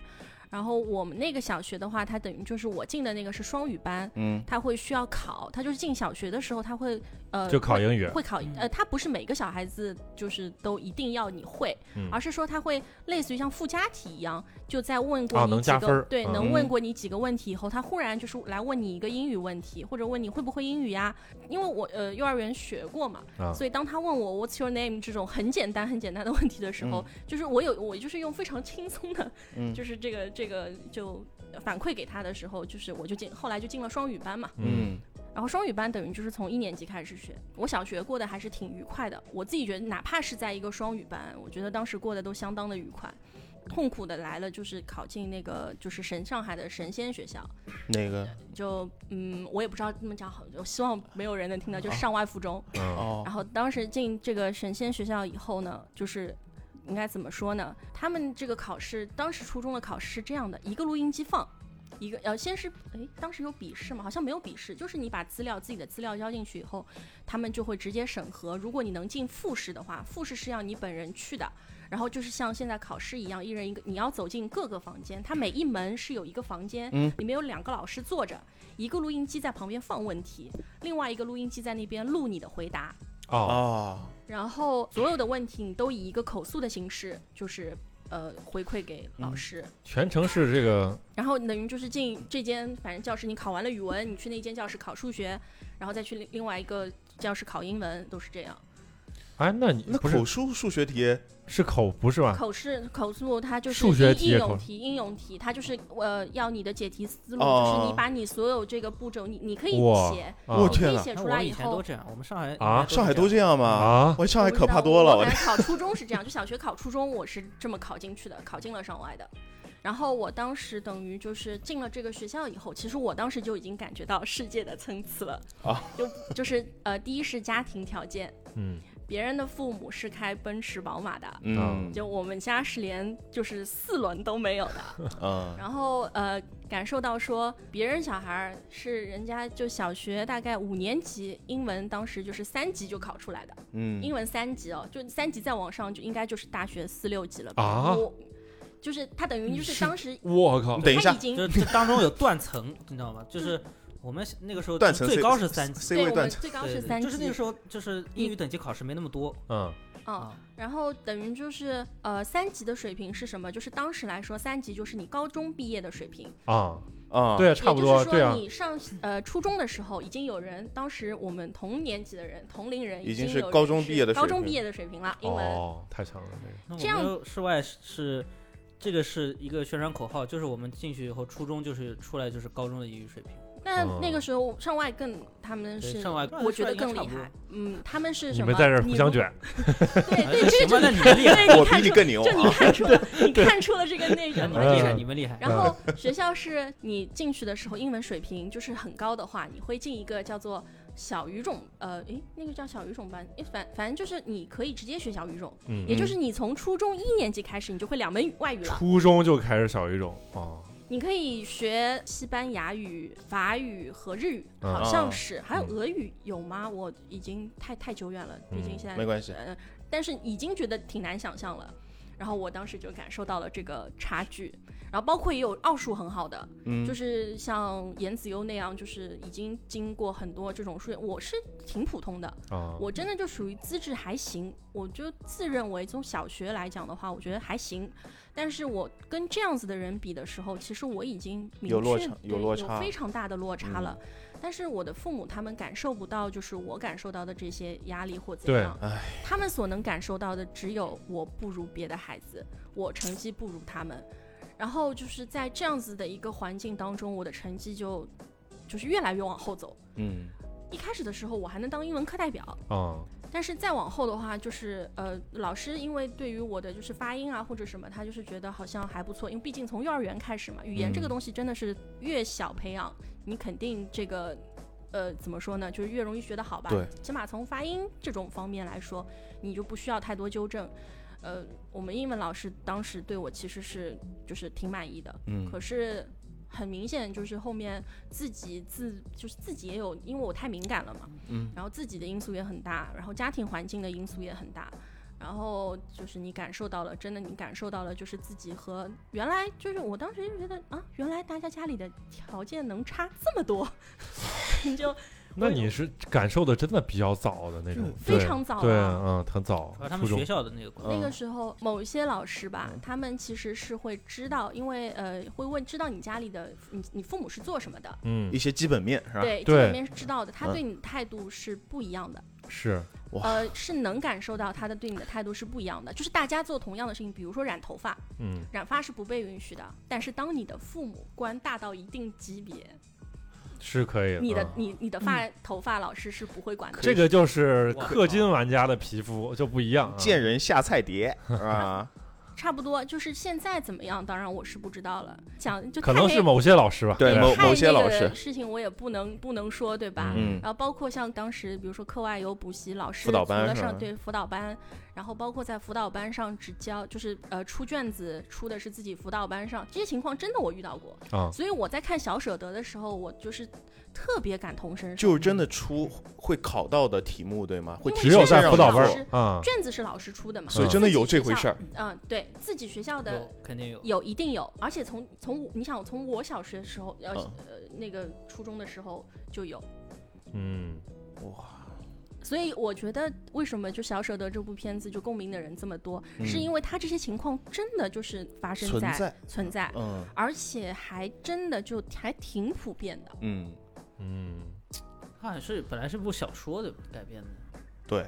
然后我们那个小学的话，它等于就是我进的那个是双语班，嗯，他会需要考，他就是进小学的时候，他会呃就考会英语。会考呃，他不是每个小孩子就是都一定要你会，嗯。而是说他会类似于像附加题一样，就在问过啊你几个、能加分对，嗯。能问过你几个问题以后，他忽然就是来问你一个英语问题，或者问你会不会英语呀？因为我呃幼儿园学过嘛，啊所以当他问我 What's your name 这种很简单很简单的问题的时候，就是我有我就是用非常轻松的，嗯就是这个这个就反馈给他的时候，就是我就进后来就进了双语班嘛。嗯，然后双语班等于就是从一年级开始学，我小学过得还是挺愉快的。我自己觉得，哪怕是在一个双语班，我觉得当时过得都相当的愉快。痛苦的来了，就是考进那个就是神上海的神仙学校，哪个就嗯，我也不知道这么讲好，我希望没有人能听到，就是上外附中。嗯哦然后当时进这个神仙学校以后呢，就是应该怎么说呢？他们这个考试，当时初中的考试是这样的：一个录音机放，一个呃，先是哎，当时有笔试吗？好像没有笔试，就是你把资料自己的资料交进去以后，他们就会直接审核。如果你能进复试的话，复试是要你本人去的。然后就是像现在考试一样，一人一个，你要走进各个房间，它每一门是有一个房间，嗯里面有两个老师坐着，一个录音机在旁边放问题，另外一个录音机在那边录你的回答。哦，哦，然后所有的问题你都以一个口述的形式，就是呃回馈给老师。全程是这个然后等于就是进这间反正教室，你考完了语文，你去那间教室考数学，然后再去另另外一个教室考英文，都是这样。哎，那你那不是口述数学题，是口不是吧？口试口述它就是数学应题应用题，应用题它就是呃要你的解题思路，哦就是你把你所有这个步骤，你你可以哇写，啊我可以写出来以后，前都这样，我们上海啊上海都这样吗？啊，我上海可怕多了，我我反正考初中是这样，就小学考初中我是这么考进去的，考进了上外的。然后我当时等于就是进了这个学校以后，其实我当时就已经感觉到世界的参差了啊，就就是呃，第一是家庭条件，嗯，别人的父母是开奔驰、宝马的，嗯。就我们家是连就是四轮都没有的。嗯 然后呃，感受到说别人小孩儿是人家就小学大概五年级，英文当时就是三级就考出来的。嗯。英嗯，文三级哦，就三级再往上就应该就是大学四六级了啊？我就是他等于就是当时我靠，等一下。他已，经就这当中有断层，你知道吗？就是我们那个时候断层最高是三级，C 对位断层，我们最高是三级，就是那个时候就是英语等级考试没那么多嗯嗯，啊，然后等于就是呃三级的水平是什么？就是当时来说，三级就是你高中毕业的水平，啊，啊，对，差不多，也就是说对啊，你上呃初中的时候，已经有人当时我们同年级的人同龄人已经是高中毕业的水平高中毕业的水平了，英文。哦，太强了这个，那这样我们室外是是这个是一个宣传口号，就是我们进去以后，初中就是出来就是高中的英语水平。那哦那个时候上外更他们是，上外我觉得更厉害。嗯，他们是你什么？们在这互相卷，对哎 对，这个就你厉害对，我看出比你更牛就你啊！看出了，你看出了这个那那什么。你们厉害，嗯你们厉害。然后 学校是你进去的时候，英文水平就是很高的话，你会进一个叫做小语种，呃，诶，那个叫小语种班，诶，反反正就是你可以直接学小语种，嗯，也就是你从初中一年级开始，你就会两门外语了。初中就开始小语种哦，你可以学西班牙语、法语和日语，嗯。好像是，还有嗯俄语有吗？我已经太太久远了，毕竟嗯现在没关系。嗯，但是已经觉得挺难想象了。然后我当时就感受到了这个差距，然后包括也有奥数很好的，嗯。就是像严子悠那样，就是已经经过很多这种数学，我是挺普通的，啊，我真的就属于资质还行，我就自认为从小学来讲的话，我觉得还行。但是我跟这样子的人比的时候，其实我已经明有落差确有落差非常大的落差嗯了。但是我的父母他们感受不到，就是我感受到的这些压力或怎对样，他们所能感受到的只有我不如别的孩子，我成绩不如他们。然后就是在这样子的一个环境当中，我的成绩就就是越来越往后走。嗯，一开始的时候，我还能当英文课代表，啊，但是再往后的话，就是呃，老师因为对于我的就是发音啊或者什么，他就是觉得好像还不错，因为毕竟从幼儿园开始嘛，语言这个嗯东西真的是越小培养，你肯定这个呃怎么说呢，就是越容易学得好吧。对，起码从发音这种方面来说，你就不需要太多纠正。呃，我们英文老师当时对我其实是就是挺满意的，嗯可是很明显就是后面自己自就是自己也有，因为我太敏感了嘛，嗯，然后自己的因素也很大，然后家庭环境的因素也很大，然后就是你感受到了，真的你感受到了，就是自己和原来就是我当时就觉得啊，原来大家家里的条件能差这么多，你就那你是感受的真的比较早的那种，非对对，常早啊嗯，很早，他们学校的那个。那个嗯时候，某一些老师吧嗯，他们其实是会知道，因为呃，会问知道你家里的你你父母是做什么的，嗯一，些基本面是吧？对，基本面是知道的，他嗯对你的态度是不一样的，是，呃，是能感受到他的对你的态度是不一样的。就是大家做同样的事情，比如说染头发，嗯，染发是不被允许的，但是当你的父母官大到一定级别，是可以的。你的嗯你你的发头发老师是不会管的。这个就是氪金玩家的皮肤就不一样啊，见人下菜碟啊？差不多，就是现在怎么样，当然我是不知道了。讲就可能是某些老师吧，对某些老师事情我也不能不能说，对吧？嗯然后包括像当时，比如说课外有补习，老师辅导除了班是吧上对辅导班，然后包括在辅导班上只教，就是呃出卷子出的是自己辅导班上，这些情况真的我遇到过。啊，所以我在看小舍得的时候，我就是特别感同身受。就是真的出会考到的题目对吗？会只有在辅导班啊，卷子是老师出的嘛，所以真的有这回事儿。嗯，对自己学校的有肯定有。有一定有，而且从从你想从我小学的时候，呃那个初中的时候就有，嗯，哇，所以我觉得为什么就小舍得这部片子就共鸣的人这么多，是嗯因为他这些情况真的就是发生在存在，存在嗯而且还真的就还挺普遍的。嗯，嗯，它好像是本来是部小说的改编的，对？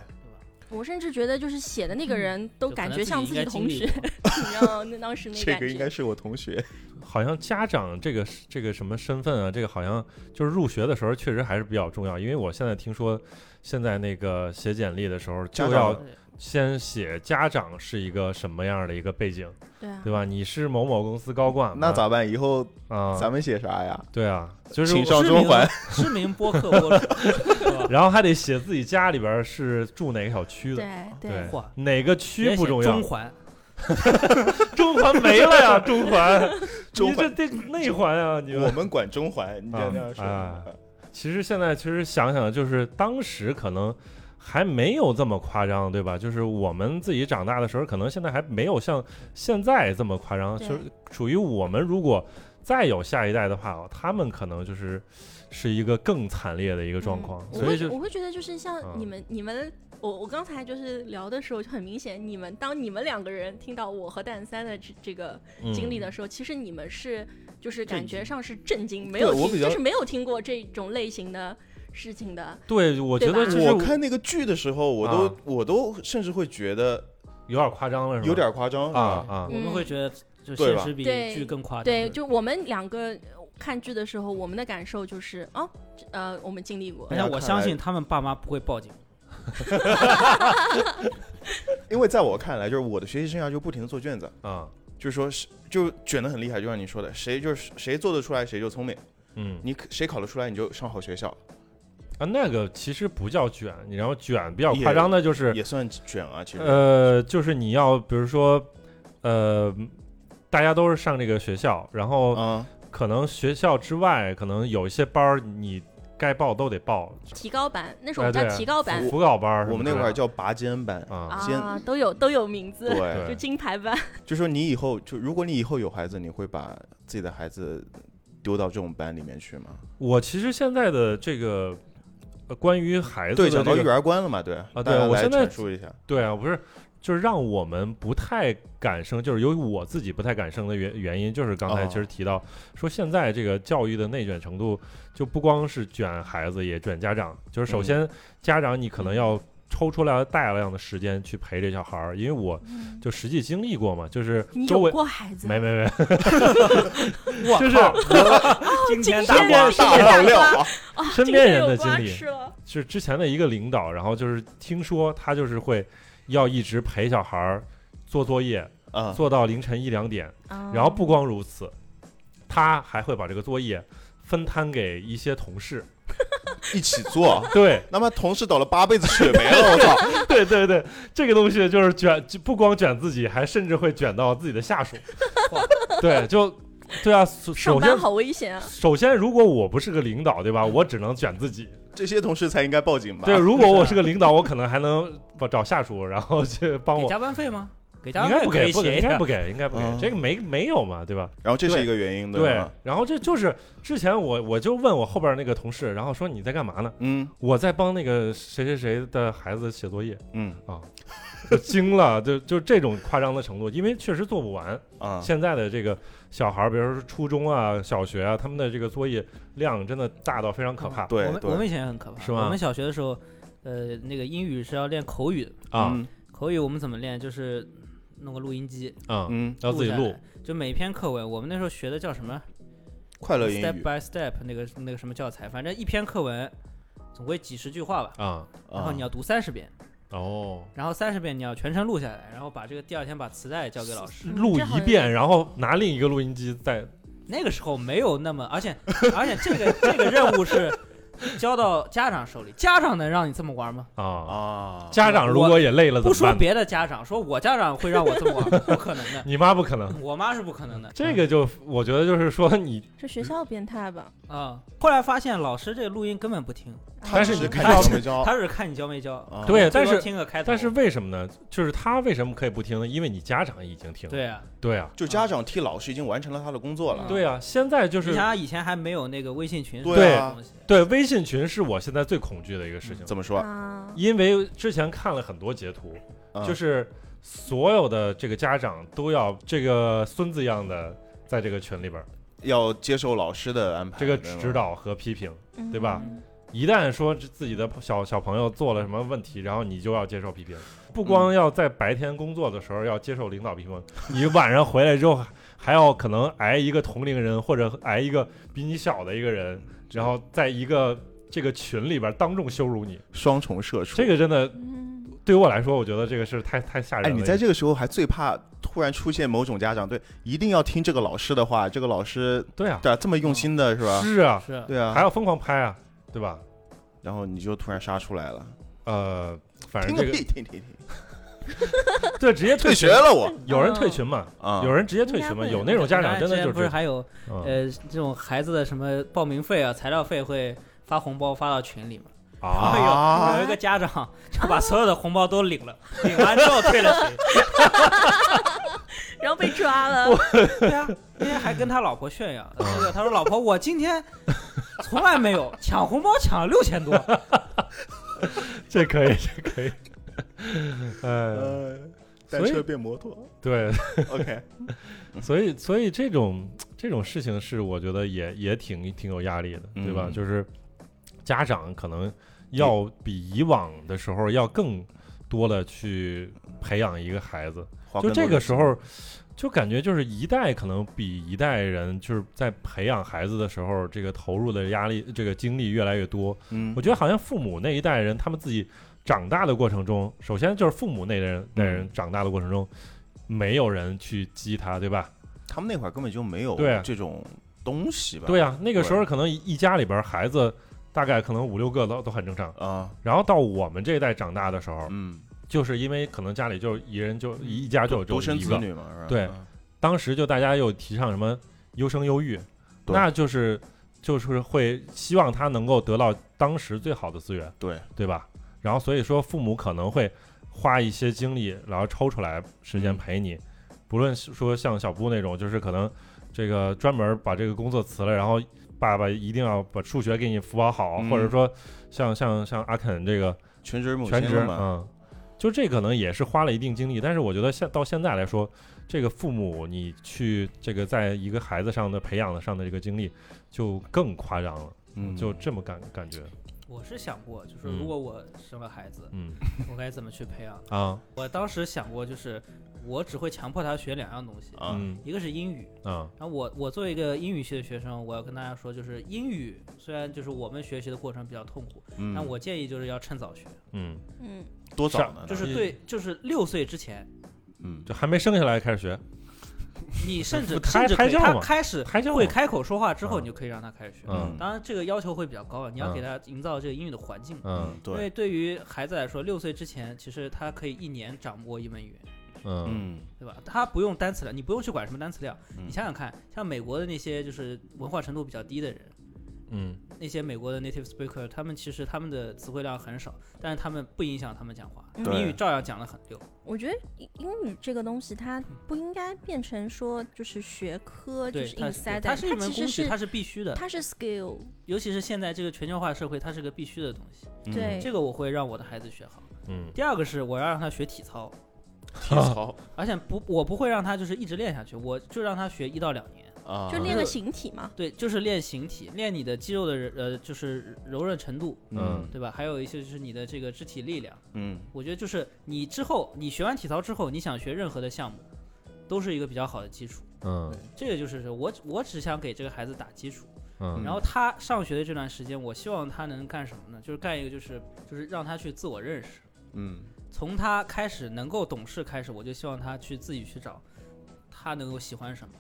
我甚至觉得就是写的那个人都感觉像自己同学，你知道那当时那这感觉。个应该是我同学。好像家长这个这个什么身份啊，这个好像就是入学的时候确实还是比较重要，因为我现在听说，现在那个写简历的时候就要对先写家长是一个什么样的一个背景，对啊，对吧？你是某某公司高管，那咋办？以后啊？咱们写啥呀？对啊，就是请上中环。知名播客播主，然后还得写自己家里边是住哪个小区的，对对嚯哪个区不重要中，环，中环没了呀，中环，中你这这内环啊，你们。我们管中环，你这啊样说。啊其实现在其实想想，就是当时可能还没有这么夸张，对吧？就是我们自己长大的时候，可能现在还没有像现在这么夸张。就是属于我们如果再有下一代的话，他们可能就是是一个更惨烈的一个状况。嗯我会所以就我会觉得就是像嗯你们、你们，我我刚才就是聊的时候就很明显，你们当你们两个人听到我和蛋三的这这个经历嗯的时候，其实你们是就是感觉上是震惊，没有听就是没有听过这种类型的事情的。对，我觉得就是我看那个剧的时候，我都啊我都甚至会觉得有点夸张了，是吧？有点夸张啊。啊，我们会觉得就现实比对剧更夸张。对，就我们两个看剧的时候，我们的感受就是啊，呃，我们经历过而。且我相信他们爸妈不会报警。因为在我看来，就是我的学习生涯就不停的做卷子，啊，就是说是就卷的很厉害，就像你说的，谁就是谁做得出来谁就聪明，嗯你谁考得出来你就上好学校，啊，那个其实不叫卷，你然后卷比较夸张的就是也算卷啊，其实。呃，就是你要比如说，呃，大家都是上这个学校，然后啊，可能学校之外，可能有一些班儿你该报都得报，提高班，那时候我哎们叫提高班辅导班我们那之类的会儿叫拔尖班，啊，尖啊，都有都有名字，对就金牌班。就说你以后就如果你以后有孩子，你会把自己的孩子丢到这种班里面去吗？我其实现在的这个。呃关于孩子对，的这个讲到育儿观了嘛，对啊对我现在阐述一下，对啊，不是就是让我们不太敢生，就是由于我自己不太敢生的原原因，就是刚才哦其实提到、说现在这个教育的内卷程度，就不光是卷孩子，也卷家长。就是首嗯先家长你可能要抽出来大量的时间去陪这小孩儿，因为我嗯就实际经历过嘛，就是你有周围过孩子？没没没，我 就是靠，今天大爆料啊！啊，身边人的经历是之前的一个领导，然后就是听说他就是会要一直陪小孩儿做作业，啊，做到凌晨一两点。啊然后不光如此，他还会把这个作业分摊给一些同事。一起做，对那么同事倒了八辈子血霉了，我操！对对对，这个东西就是卷，就不光卷自己，还甚至会卷到自己的下属。对，就对啊。首首先，上班好危险啊！首先，如果我不是个领导，对吧？我只能卷自己。这些同事才应该报警吧？对，如果我是个领导，我可能还能找下属，然后去帮我。加班费吗？应该不给，不给，应该不。给，应该不给。嗯这个没没有嘛，对吧？然后这是一个原因，对？，然后这就是之前我我就问我后边那个同事，然后说你在干嘛呢？嗯我在帮那个谁谁谁的孩子写作业嗯啊，就惊了，就就这种夸张的程度，因为确实做不完。啊，现在的这个小孩，比如说初中啊、小学啊，他们的这个作业量真的大到非常可怕对对我们我们以前也很可怕，是吗我们小学的时候，呃，那个英语是要练口语的，啊嗯口语我们怎么练？就是弄个录音机，嗯，嗯，要自己录。就每篇课文，我们那时候学的叫什么？快乐英？Step 语 by Step 那个那个什么教材，反正一篇课文总归几十句话吧，啊。然后你要读三十遍，哦，然后三十遍你要全程录下来，然后把这个第二天把磁带交给老师。录一遍，然后拿另一个录音机再那个时候没有那么，而且而且这个这个任务是 交到家长手里，家长能让你这么玩吗？啊。啊，家长如果也累了怎么办？不说别的家长，说我家长会让我这么玩，不可能的，你妈不可能。我妈是不可能的。这个就我觉得就是说你，这学校变态吧？啊、后来发现老师这个录音根本不听，但是你看你交没交，他是看你交没交。啊对，最多但是听个开头。但是为什么呢？就是他为什么可以不听呢？因为你家长已经听了。对啊，对啊，就家长替老师已经完成了他的工作了。嗯对啊，现在就是你想想以前还没有那个微信群，对啊东西对微信群是我现在最恐惧的一个事情，怎么说？啊，因为之前看了很多截图，嗯。就是所有的这个家长都要这个孙子一样的在这个群里边，要接受老师的安排，这个指导和批评。嗯。对吧？一旦说自己的小小朋友做了什么问题，然后你就要接受批评，不光要在白天工作的时候要接受领导批评，你晚上回来之后还要可能挨一个同龄人或者挨一个比你小的一个人，然后在一个这个群里边当众羞辱你，双重社畜。这个真的嗯，对于我来说，我觉得这个是太太吓人哎，了。你在这个时候还最怕突然出现某种家长对一定要听这个老师的话，这个老师对啊，对啊这么用心的是吧？是啊，是对啊，还要疯狂拍啊，对吧？然后你就突然杀出来了，呃，反正听个屁，听听听，对直接退群学，了我有人退群嘛？啊！有人直接退群嘛？有那种家长真的就是不是还有嗯呃这种孩子的什么报名费啊、材料费会发红包发到群里嘛？啊，有有一个家长 就把所有的红包都领了，领完之后退了群？然后被抓了，对啊，那天还跟他老婆炫耀，那个他说：“老婆，我今天从来没有抢红包抢了六千多。这可以，这可以。哎，呃，单所以车变摩托。对，，OK，所以所以这种这种事情是我觉得也也挺挺有压力的，对吧？嗯。就是家长可能要比以往的时候要更多的去培养一个孩子，就这个时候，就感觉就是一代可能比一代人就是在培养孩子的时候，这个投入的压力、这个精力越来越多。嗯。我觉得好像父母那一代人，他们自己长大的过程中，首先就是父母那代人那人嗯长大的过程中，没有人去激他，对吧？他们那会儿根本就没有这种东西吧？对啊，那个时候可能一一家里边孩子大概可能五六个都都很正常。啊，然后到我们这一代长大的时候，嗯，就是因为可能家里就一人就一一家就有独生子女嘛，是吧？对嗯当时就大家又提倡什么优生优育，那就是就是会希望他能够得到当时最好的资源，对，对吧？然后所以说父母可能会花一些精力，然后抽出来时间嗯。陪你，不论是说像小布那种，就是可能这个专门把这个工作辞了，然后爸爸一定要把数学给你辅导好，嗯或者说像像像阿肯这个全职母亲全职，亲了嘛，嗯，就这可能也是花了一定精力，但是我觉得现到现在来说，这个父母你去这个在一个孩子上的培养的上的这个精力就更夸张了，嗯，就这么感感觉，我是想过，就是嗯。如果我生了孩子，嗯。我该怎么去培养？啊。我当时想过，就是我只会强迫他学两样东西，啊，嗯一个是英语。啊然后我我作为一个英语系的学生，我要跟大家说，就是英语虽然就是我们学习的过程比较痛苦，嗯，但我建议就是要趁早学，嗯，嗯，多早呢？就是？对，就是六岁之前，嗯，就还没生下来开始学，你甚至胎甚至他开始会开口说话之后，嗯你就可以让他开始学。嗯当然，这个要求会比较高，你要嗯给他营造这个英语的环境。嗯因为对，于孩子来说，六岁之前，其实他可以一年掌握一门语言，嗯嗯对吧？他不用单词量，你不用去管什么单词量。嗯你想想看，像美国的那些就是文化程度比较低的人，嗯那些美国的 native speaker，他们其实他们的词汇量很少，但是他们不影响他们讲话，英语照样讲得很溜。我觉得英英语这个东西，它不应该变成说就是学科，就，是它是 inside，它是一门工具，它是必须的。它是 skill，尤其是现在这个全球化社会，它是个必须的东西。嗯对这个我会让我的孩子学好。嗯第二个是我要让他学体操，体操 而且不，我不会让他就是一直练下去，我就让他学一到两年。啊，就练个形体嘛。对，就是练形体，练你的肌肉的呃，就是柔韧程度，嗯对吧？还有一些就是你的这个肢体力量。嗯我觉得就是你之后你学完体操之后，你想学任何的项目，都是一个比较好的基础。嗯这个就是我我只想给这个孩子打基础，嗯然后他上学的这段时间，我希望他能干什么呢？就是干一个就是就是让他去自我认识。嗯从他开始能够懂事开始，我就希望他去自己去找他能够喜欢什么，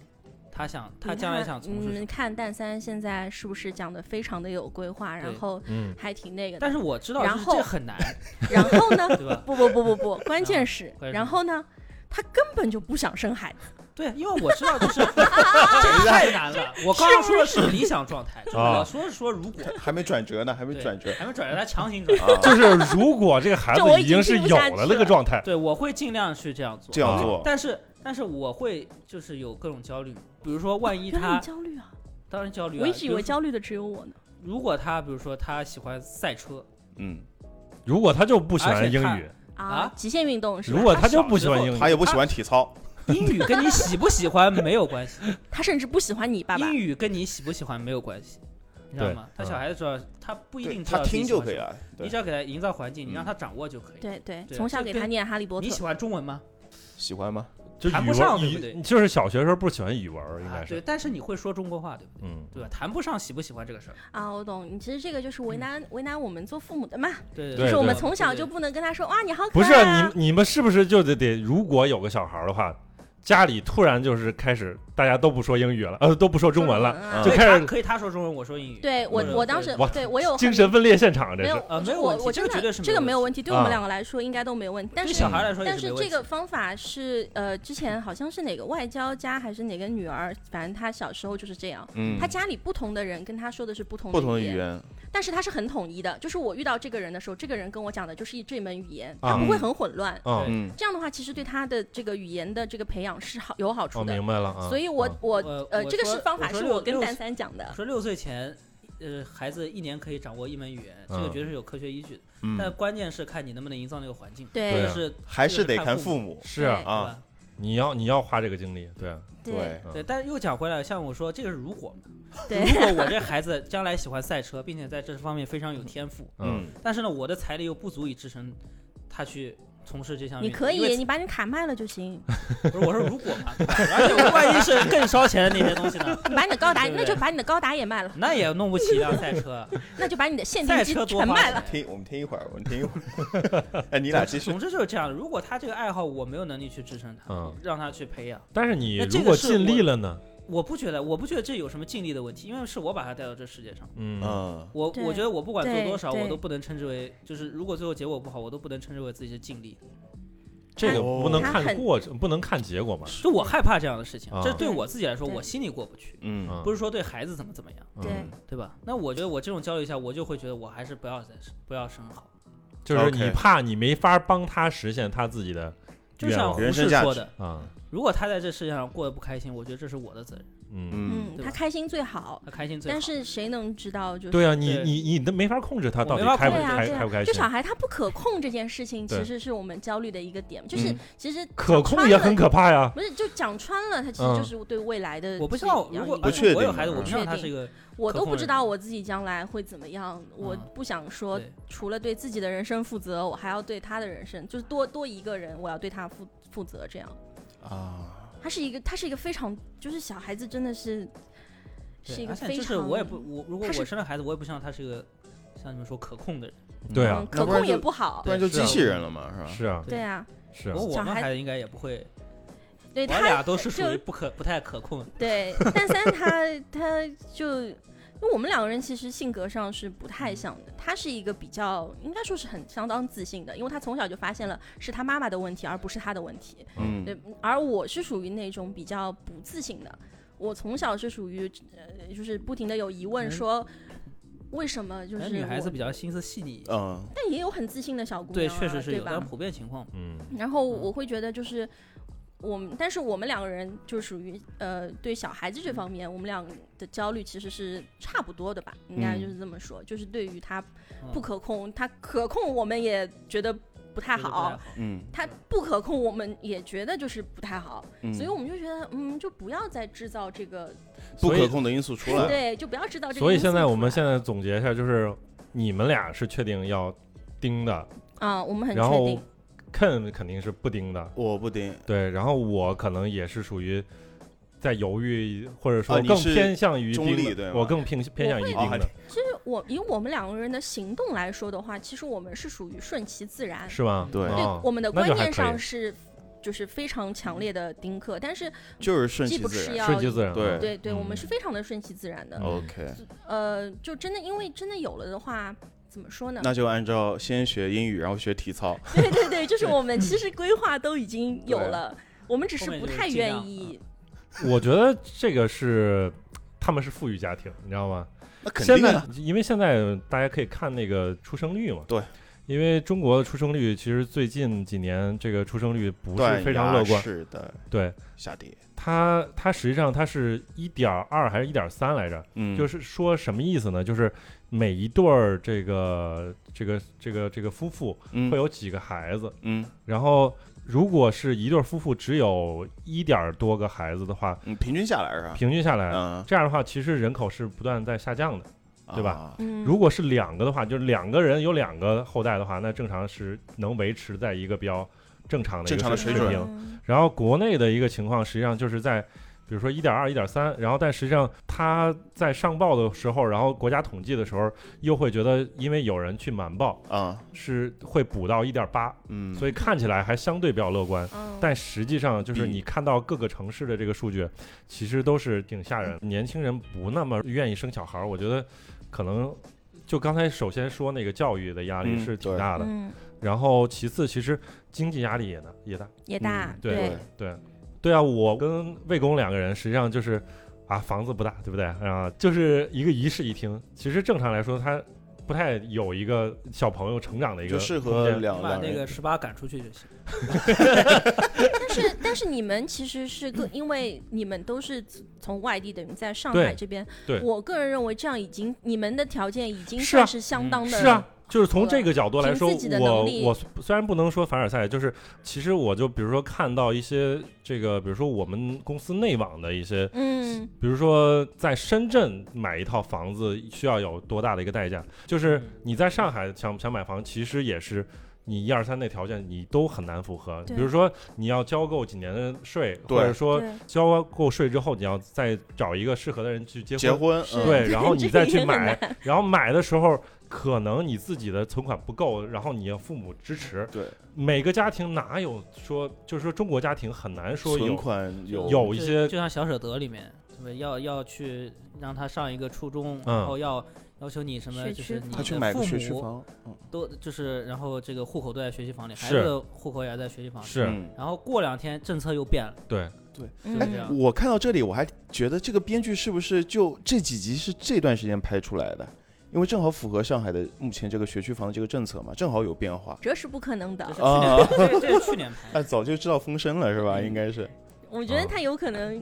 他想他将来想从事什么。嗯，看蛋三现在是不是讲的非常的有规划，然后嗯还挺那个的。但是我知道，然后这很难，然后呢？对吧？不不不不不，关键是然后呢？他根本就不想生孩子，对，因为我知道，就是 这太难了。我刚刚说的是理想状态，就是啊我说是说如果还没转折呢，还没转折还没转折，他强行转。啊，就是如果这个孩子已经是有了那个状态，对，我会尽量去这样做。啊这样做，但是但是我会就是有各种焦虑，比如说万一他你焦虑啊！当然焦虑啊，我一直以为焦虑的只有我呢。如果他比如说他喜欢赛车，嗯，如果他就不喜欢英语，啊啊，极限运动是吧？如果他就不喜欢英语，他也不喜欢体操，英语跟你喜不喜欢没有关系，他甚至不喜欢你爸爸英。语跟你喜不喜欢没有关系，你知道吗？他嗯小孩子知道，他不一定知道他听就可以了，你只，要给他营造环境，你嗯让他掌握就可以。对对，从小给他念哈利波特你。喜欢中文吗？喜欢吗？就谈不上对不对就是小学时候不喜欢语文，应该啊，对，但是你会说中国话，对不对？嗯对吧？谈不上喜不喜欢这个事儿。啊，我懂你。其实这个就是为难为难我们做父母的嘛，对对就是我们从小就不能跟他说哇你好可不是。你你们是不是就得得，如果有个小孩儿的话，家里突然就是开始大家都不说英语了，呃，都不说中文了，啊就开始可以他说中文，我说英语。对我我当时哇对我有精神分裂现场，这是没有呃没有我问题这个我真的绝对是这个没有问题，对我们啊两个来说应该都没有问题。但对是小孩来说但是是没问题。这个方法是呃，之前好像是哪个外交家还是哪个女儿，反正她小时候就是这样。嗯她，家里不同的人跟她说的是不同不同的，语言，但是他是很统一的。就是我遇到这个人的时候，这个人跟我讲的就是一这门语言，啊他不会很混乱。啊，嗯这样的话，其实对他的这个语言的这个培养是好有好处我的。明白了啊，所以我啊我呃，这个是方法是我跟蛋六六岁三讲的。说六岁前，呃，孩子一年可以掌握一门语言，这个嗯绝对是有科学依据的。但嗯，关键是看你能不能营造那个环境。对是还是得看看父母，是啊？你要你要花这个精力，对。啊，对对，嗯。对，但是又讲回来，像我说，这个是如果嘛，对。如果我这孩子将来喜欢赛车，并且在这方面非常有天赋，嗯，但是呢，我的财力又不足以支撑他去从事这项运动。你可以，你把你卡卖了就行。不是我说如果嘛，对吧？而且我万一是更烧钱的那些东西呢，你把你的高达，那就把你的高达也卖了，那也弄不起一辆赛车。那就把你的限定机赛车多花全卖了。钱。听我们听一会儿，我们听一会儿，哎，你俩继续总，之就是这样。如果他这个爱好我没有能力去支撑他，嗯让他去培养，但是你那这如果尽个是我力了呢，我不觉得，我不觉得这有什么尽力的问题，因为是我把他带到这世界上。嗯嗯我我觉得我不管做多少，我都不能称之为，就是如果最后结果不好，我都不能称之为自己的尽力。这个哦不能看过程，不能看结果嘛，就我害怕这样的事情，啊这对我自己来说，我心里过不去，嗯嗯不是说对孩子怎么怎么样，嗯对对吧？那我觉得我这种焦虑下，我就会觉得我还是不要再生不要生好。就是你怕你没法帮他实现他自己的愿望就像胡人生价值适说的，啊，如果他在这世界上过得不开心，我觉得这是我的责任。嗯，嗯，嗯，对吧？他开心最好，他开心最好。但是谁能知道就是对啊，你对。你你都没法控制他到底开不开对啊对啊。开不开心。就小，孩他不可控这件事情，对。其实是我们焦虑的一个点。就是嗯。其实可讲穿了控也很可怕呀。不是就讲穿了，他其嗯实就是对未来的。我不知道，如果不确定我有孩子，我确定他是一个我都不知道我自己将来会怎么样，我嗯。不想说对。除了对自己的人生负责，我还要对他的人生，就是多多一个人，我要对他负负责。这样，啊，他是一个，他是一个非常，就是小孩子真的是是一个而且就是非常，我也不我如果我生了孩子，我也不希望他是一个像你们说可控的人。对啊嗯，可控也不好不。然就机器人了嘛，是吧？是啊，对啊，是我们孩子应该也不会，对他俩都是属于不可不太可控。对，但三他他就，因为我们两个人其实性格上是不太像的。他是一个比较应该说是很相当自信的，因为他从小就发现了是他妈妈的问题，而不是他的问题。嗯，对，而我是属于那种比较不自信的。我从小是属于呃，就是不停的有疑问嗯说。为什么就是女孩子比较心思细腻，嗯，但也有很自信的小姑，娘、啊，确实是有，对吧但？普遍情况。嗯然后我会觉得就是我们，但是我们两个人就属于呃，对小孩子这方面，我们俩的焦虑其实是差不多的吧，应该嗯就是这么说。就是对于他嗯不可控，他可控我们也觉得不太好，嗯他不可控我们也觉得就是不太好，嗯，所以我们就觉得嗯，就不要再制造这个，不可控的因素出来，对，就不要制造这个。所以现在我们现在总结一下，就是你们俩是确定要盯的，啊，我们很确定，Ken 肯定是不盯的，我不盯，对，然后我可能也是属于在犹豫，或者说更偏向于中立对我更偏偏向于盯的，其实我以我们两个人的行动来说的话，其实我们是属于顺其自然，是吗？对。我们的观念上是就是非常强烈的丁克，但是就是顺既其自然。不是要顺其自然啊，对。对对，我们嗯。是非常的顺其自然的。嗯 OK，呃，就真的因为真的有了的话，怎么说呢？那就按照先学英语，然后学体操。对对对，就是我们其实规划都已经有了，我们只是不太愿意。我觉得这个是他们是富裕家庭，你知道吗？那肯现在因为现在大家可以看那个出生率嘛，对，因为中国的出生率其实最近几年这个出生率不是非常乐观，是的，对下跌。它它实际上它是一点二还是一点三来着？嗯，就是说什么意思呢？就是每一对儿这个这个这个这个夫妇嗯会有几个孩子，嗯然后如果是一对儿夫妇只有一点儿多个孩子的话，嗯，平均下来是吧？平均下来，嗯，这样的话其实人口是不断在下降的。对吧如果是两个的话，就是两个人有两个后代的话，那正常是能维持在一个比较正常的一正常个的水准。平。嗯然后国内的一个情况，实际上就是在，比如说一点二、一点三，然后但实际上它在上报的时候，然后国家统计的时候，又会觉得因为有人去瞒报，啊，是会补到一点八，嗯，所以看起来还相对比较乐观。嗯但实际上，就是你看到各个城市的这个数据，其实都是挺吓人。年轻人不那么愿意生小孩儿，我觉得可能就刚才首先说那个教育的压力嗯是挺大的，嗯然后其次其实经济压力也大也大。也大嗯，对对，对，对啊，我跟魏公两个人实际上就是啊，房子不大，对不对啊？就是一个一室一厅。其实正常来说，他不太有一个小朋友成长的一个就适合两把那个。十八赶出去就行。但是但是你们其实是个，因为你们都是从外地，等于在上海这边。对我个人认为这样已经你们的条件已经算是相当的。是啊，就是从这个角度来说，我我虽然不能说凡尔赛，就是其实我就比如说看到一些这个，比如说我们公司内网的一些，嗯，比如说在深圳买一套房子需要有多大的一个代价，就是你在上海想想买房，其实也是。你一二三那条件你都很难符合，比如说你要交够几年的税，或者说对交够税之后，你要再找一个适合的人去结婚，结婚，嗯对，然后你再去 买，然后买的时候可能你自己的存款不够，然后你要父母支持。对，每个家庭哪有说，就是说中国家庭很难说存款有有一些就像小舍得里面，对吧？要要去让他上一个初中，嗯然后要要求你什么，就是你他去的父买个学区母房，嗯都就是，然后这个户口都在学区房里，孩子的户口也在学区房里。是嗯然后过两天政策又变了，对，嗯就是这样。我看到这里，我还觉得这个编剧是不是就这几集是这段时间拍出来的？因为正好符合上海的目前这个学区房的这个政策嘛，正好有变化。这是不可能的这。是去啊，这这是去年拍的。哎，早就知道风声了是吧？嗯应该是。我觉得啊他有可能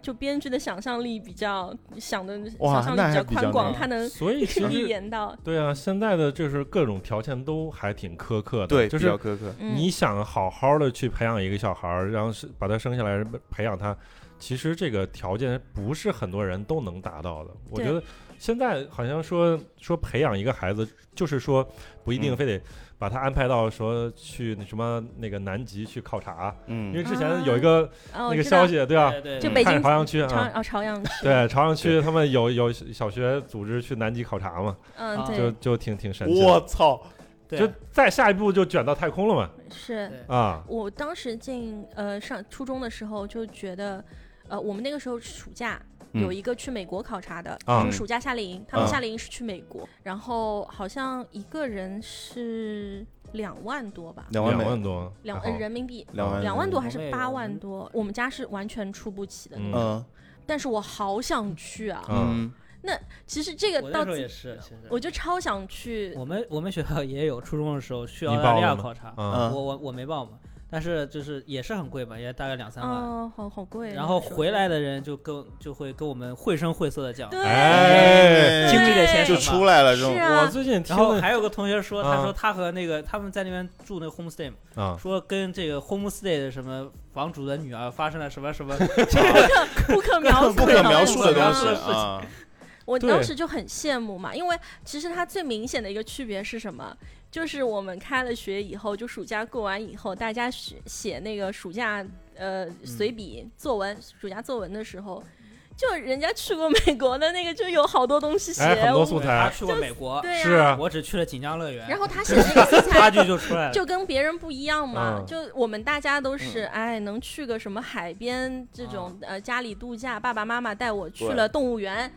就编剧的想象力比较想的想象力比较较宽广，他能所以其预实言到。对啊，现在的就是各种条件都还挺苛刻的，对，就是比较苛刻。嗯你想好好的去培养一个小孩儿，然后是把他生下来培养他，其实这个条件不是很多人都能达到的。我觉得现在好像说说培养一个孩子，就是说不一定嗯。非得把他安排到说去那什么那个南极去考察，因为嗯，之前有一个那个消息，对吧？就北京朝阳区朝啊，哦朝阳区，对朝阳区他们有有小学组织去南极考察嘛，嗯啊。就就挺挺神奇。的。我操，就再下一步就卷到太空了嘛。是。啊，我当时进呃上初中的时候就觉得，呃，我们那个时候暑假嗯有一个去美国考察的，啊就是暑假夏令营，他们啊夏令营是去美国，然后好像一个人是两万多吧，两万美，两万多，两呃人民币。两万两万多还是八万多？我们家是完全出不起的那嗯种，嗯但是我好想去啊！嗯那，其实这个我那到自时候也是，其实我就超想去，我们我们学校也有初中的时候去你澳大利亚考察，我我我没报嘛，但是就是也是很贵嘛，也大概两三万。哦，好好贵。然后回来的人就跟就会跟我们绘声绘色的讲，对，哎经历的钱就出来了这种是，啊我最近听然后还有个同学说，他啊说他和那个他们在那边住那个 homestay，说跟这个 homestay 的什么房主的女儿发生了什么什么，不可描述不可描述的不可描东西述的事情啊，我当时就很羡慕嘛，因为其实它最明显的一个区别是什么？就是我们开了学以后，就暑假过完以后，大家写写那个暑假呃随笔作文，暑假作文的时候，就人家去过美国的那个就有好多东西写，哎很多我素材他去过美国，对是啊我只去了锦江乐园，然后他 写的那个素材差距就出来了。就跟别人不一样嘛，嗯就我们大家都是、哎，能去个什么海边这种、啊呃家里度假，爸爸妈妈带我去了动物园，就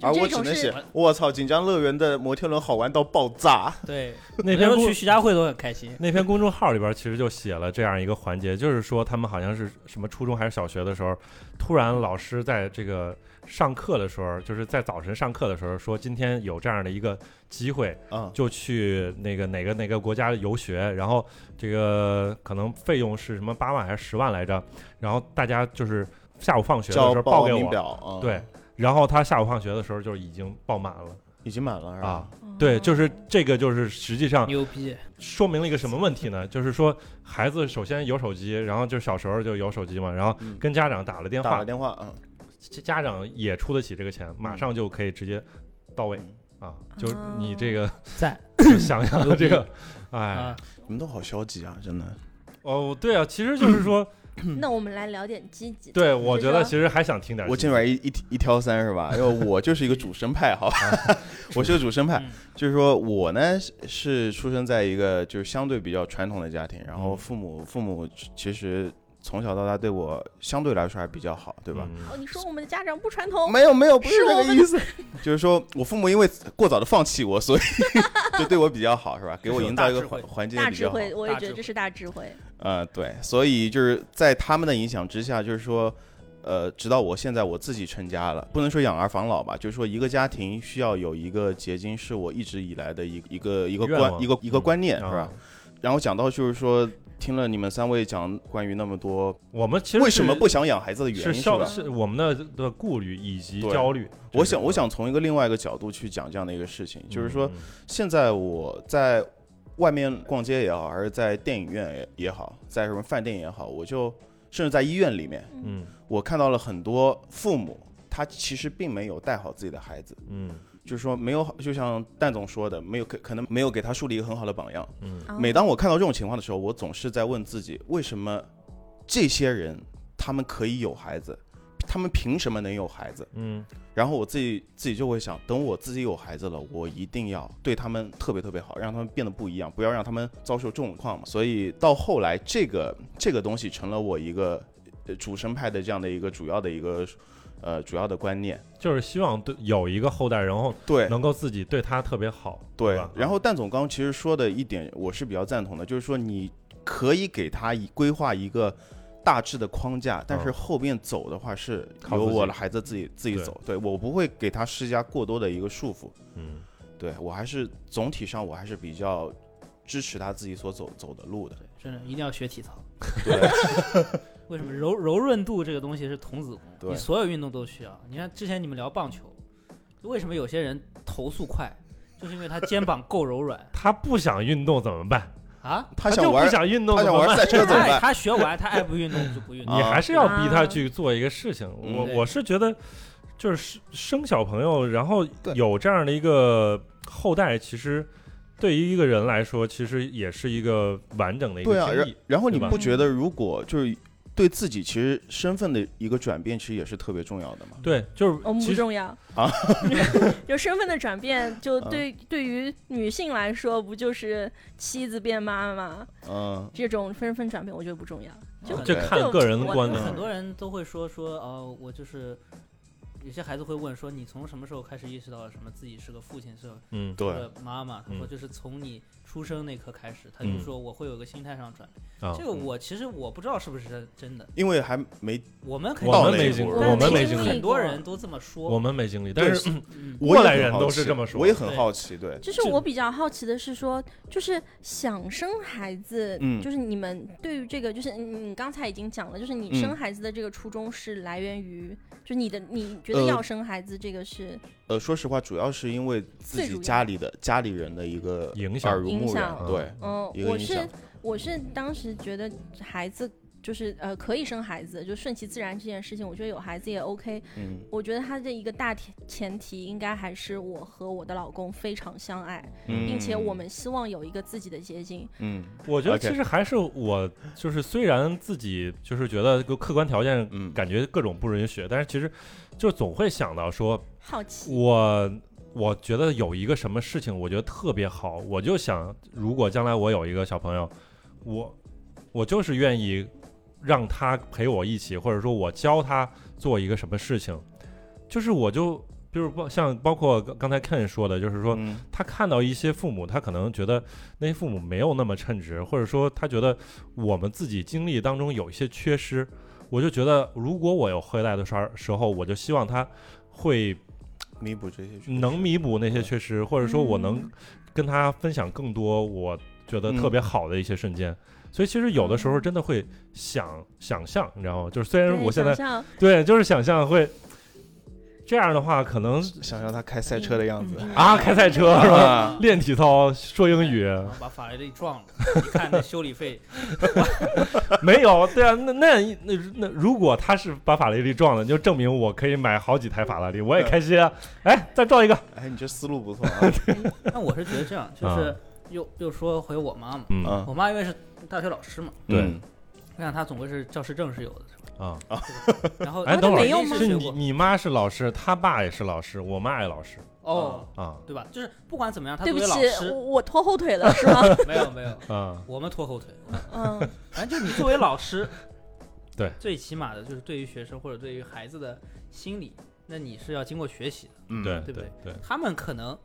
而我只能写，我操，锦江乐园的摩天轮好玩到爆炸，对，那篇公那时候去徐家汇都很开心。那篇公众号里边其实就写了这样一个环节，就是说他们好像是什么初中还是小学的时候，突然老师在这个上课的时候，就是在早晨上课的时候说今天有这样的一个机会，嗯，就去那个哪个哪个国家游学，然后这个可能费用是什么八万还是十万来着，然后大家就是下午放学的时候报给我，名表，嗯对，然后他下午放学的时候就已经爆满了已经满了是吧啊？，对，就是哦这个就是实际上牛逼！说明了一个什么问题呢？就是说孩子首先有手机，然后就小时候就有手机嘛，然后嗯跟家长打了电话打了，电话，嗯，家长也出得起这个钱，马上就可以直接到位嗯啊！就是你这个赞 就想想这个，哎啊，！你们都好消极啊，真的。哦，对啊，其实就是说，那我们来聊点积极的。对我觉得其实还想听点。我这边一一一挑三是吧？因为我就是一个主升派，好吧，我是个主升派，嗯就是说我呢是是出生在一个就是相对比较传统的家庭，然后嗯父母父母其实从小到大对我相对来说还比较好，对吧？嗯哦，你说我们的家长不传统，没有没有，不是这个意思，就是说我父母因为过早的放弃我，所以就对我比较好，是吧？给我营造一个环环境比较好。智慧，我也觉得这是大智慧。呃，对，所以就是在他们的影响之下，就是说，呃，直到我现在我自己成家了，不能说养儿防老吧，就是说一个家庭需要有一个结晶，是我一直以来的一一个一个观一个一个观念，啊是吧？然后讲到就是说，听了你们三位讲关于那么多我们其实为什么不想养孩子的原因，是吧？是我们的的顾虑以及焦虑。我想，我想从一个另外一个角度去讲这样的一个事情，就是说，嗯现在我在外面逛街也好，还是在电影院也也好，在什么饭店也好，我就甚至在医院里面，嗯。我看到了很多父母，他其实并没有带好自己的孩子，嗯。就是说没有，就像蛋总说的，没有可可能没有给他树立一个很好的榜样。嗯。哦。每当我看到这种情况的时候，我总是在问自己，为什么这些人他们可以有孩子，他们凭什么能有孩子？嗯然后我自己自己就会想，等我自己有孩子了，我一定要对他们特别特别好，让他们变得不一样，不要让他们遭受重创嘛。所以到后来，这个这个东西成了我一个呃主生派的这样的一个主要的一个呃主要的观念。就是希望对有一个后代，然后对能够自己对他特别好，对吧？然后蛋总刚刚其实说的一点，我是比较赞同的，就是说你可以给他一规划一个。大致的框架，但是嗯后面走的话是由我的孩子自己自己走，对我不会给他施加过多的一个束缚。嗯对我还是总体上我还是比较支持他自己所走走的路的。真的一定要学体操。对，为什么柔柔润度这个东西是童子功？你所有运动都需要。你看之前你们聊棒球，为什么有些人投速快，就是因为他肩膀够柔软 他不想运动怎么办？啊。他想玩不想运动？他想玩赛车怎么爱办？他学完，他爱不运动就不运动。你还是要逼他啊去做一个事情。我嗯我是觉得，就是生生小朋友，然后有这样的一个后代，其实对于一个人来说，其实也是一个完整的一个对啊，然。然后你不觉得如果就是对自己其实身份的一个转变，其实也是特别重要的嘛？对，就是我们不重要啊，就身份的转变，就啊对对于女性来说，不就是妻子变妈妈嗯，这种身份转变？我觉得不重要。就很这看个人的观点。很多人都会说说哦，我就是有些孩子会问说，你从什么时候开始意识到什么自己是个父亲，是个嗯，对，个妈妈？他说嗯就是从你出生那刻开始，他就嗯。说我会有个心态上转变。啊。这，个我其实我不知道是不是真真的，因为还没我们肯我们没经历，步我们没经历经历。很，多人都这么说。我们没经历，但是嗯。我也过来人很好奇都是这么说我也很对好奇，对，就是我比较好奇的是说，就是想生孩子，嗯。就是你们对于这个，就是你你刚才已经讲了，就是你嗯。生孩子的这个初衷是来源于，就你的你觉得呃要生孩子这个是呃，说实话，主要是因为自己家里的家里人的一个影响耳濡目染影响，对，嗯，我是。我是当时觉得孩子就是呃可以生孩子，就顺其自然这件事情，我觉得有孩子也 OK。嗯我觉得他的一个大前前提应该还是我和我的老公非常相爱，嗯，并且我们希望有一个自己的结晶。嗯我觉得其实还是我就是虽然自己就是觉得个客观条件嗯感觉各种不允许，但是其实就总会想到说，好奇，我我觉得有一个什么事情我觉得特别好，我就想如果将来我有一个小朋友，我我就是愿意让他陪我一起，或者说我教他做一个什么事情，就是我就比如包像包括刚刚才 Ken 说的，就是说嗯。他看到一些父母，他可能觉得那些父母没有那么称职，或者说他觉得我们自己经历当中有一些缺失，我就觉得如果我有回来的时候时候，我就希望他会弥补这些能弥补那些缺失，或者说我能嗯跟他分享更多我觉得特别好的一些瞬间。所以其实有的时候嗯真的会想想象，你知道吗？就是虽然我现在对，就是想象会这样的话，可能想象他开赛车的样子嗯啊开赛车是吧？啊，练体操、说英语，然后把法拉利撞了，你看那修理费，没有，对啊，那那那那如果他是把法拉利撞了，就证明我可以买好几台法拉利，我也开心啊！哎，再撞一个，哎，你这思路不错啊，但我是觉得这样，就是又又说回我妈嘛，嗯。嗯。我妈因为是大学老师嘛，对。嗯我想她总归是教师证是有的，是吧啊，然后哎，等会儿没有吗是你过你妈是老师，他爸也是老师，我妈也老师哦，啊。对吧？就是不管怎么样，她对不起，作为老师我，我拖后腿了是吗？没有没有，啊，我们拖后腿。嗯，反正就你作为老师，对。最起码的就是对于学生或者对于孩子的心理，那你是要经过学习的。嗯，对对不对对，他们可能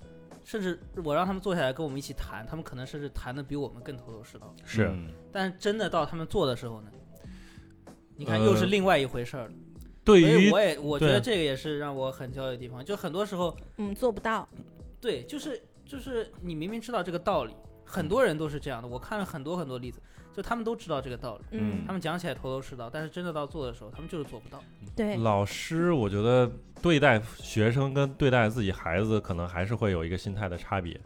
甚至我让他们坐下来跟我们一起谈，他们可能甚至谈的比我们更头头是道。是嗯但真的到他们做的时候呢，你看呃又是另外一回事儿了。对于所以我也我觉得这个也是让我很焦虑的地方，就很多时候嗯，做不到。对，就是就是你明明知道这个道理，很多人都是这样的。我看了很多很多例子，就他们都知道这个道理，嗯。他，们讲起来头头是道，但是真的到做的时候，他们就是做不到。对，老师，我觉得对待学生跟对待自己孩子，可能还是会有一个心态的差别，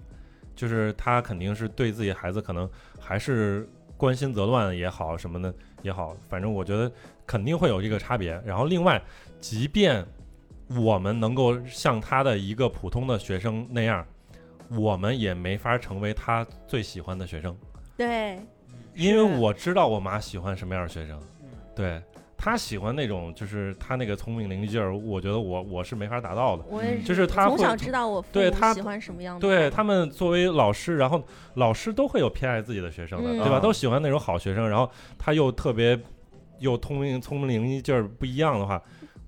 就是他肯定是对自己孩子可能还是关心则乱也好，什么的也好，反正我觉得肯定会有这个差别。然后另外，即便我们能够像他的一个普通的学生那样，我们也没法成为他最喜欢的学生，对，因为我知道我妈喜欢什么样的学生。嗯，对他喜欢那种，就是他那个聪明伶俐劲儿，我觉得我我是没法达到的。我也嗯就是他从会小知道我对他喜欢什么样的。对他们作为老师，然后老师都会有偏爱自己的学生的，嗯对吧？啊都喜欢那种好学生，然后他又特别又聪明聪明伶俐劲儿不一样的话，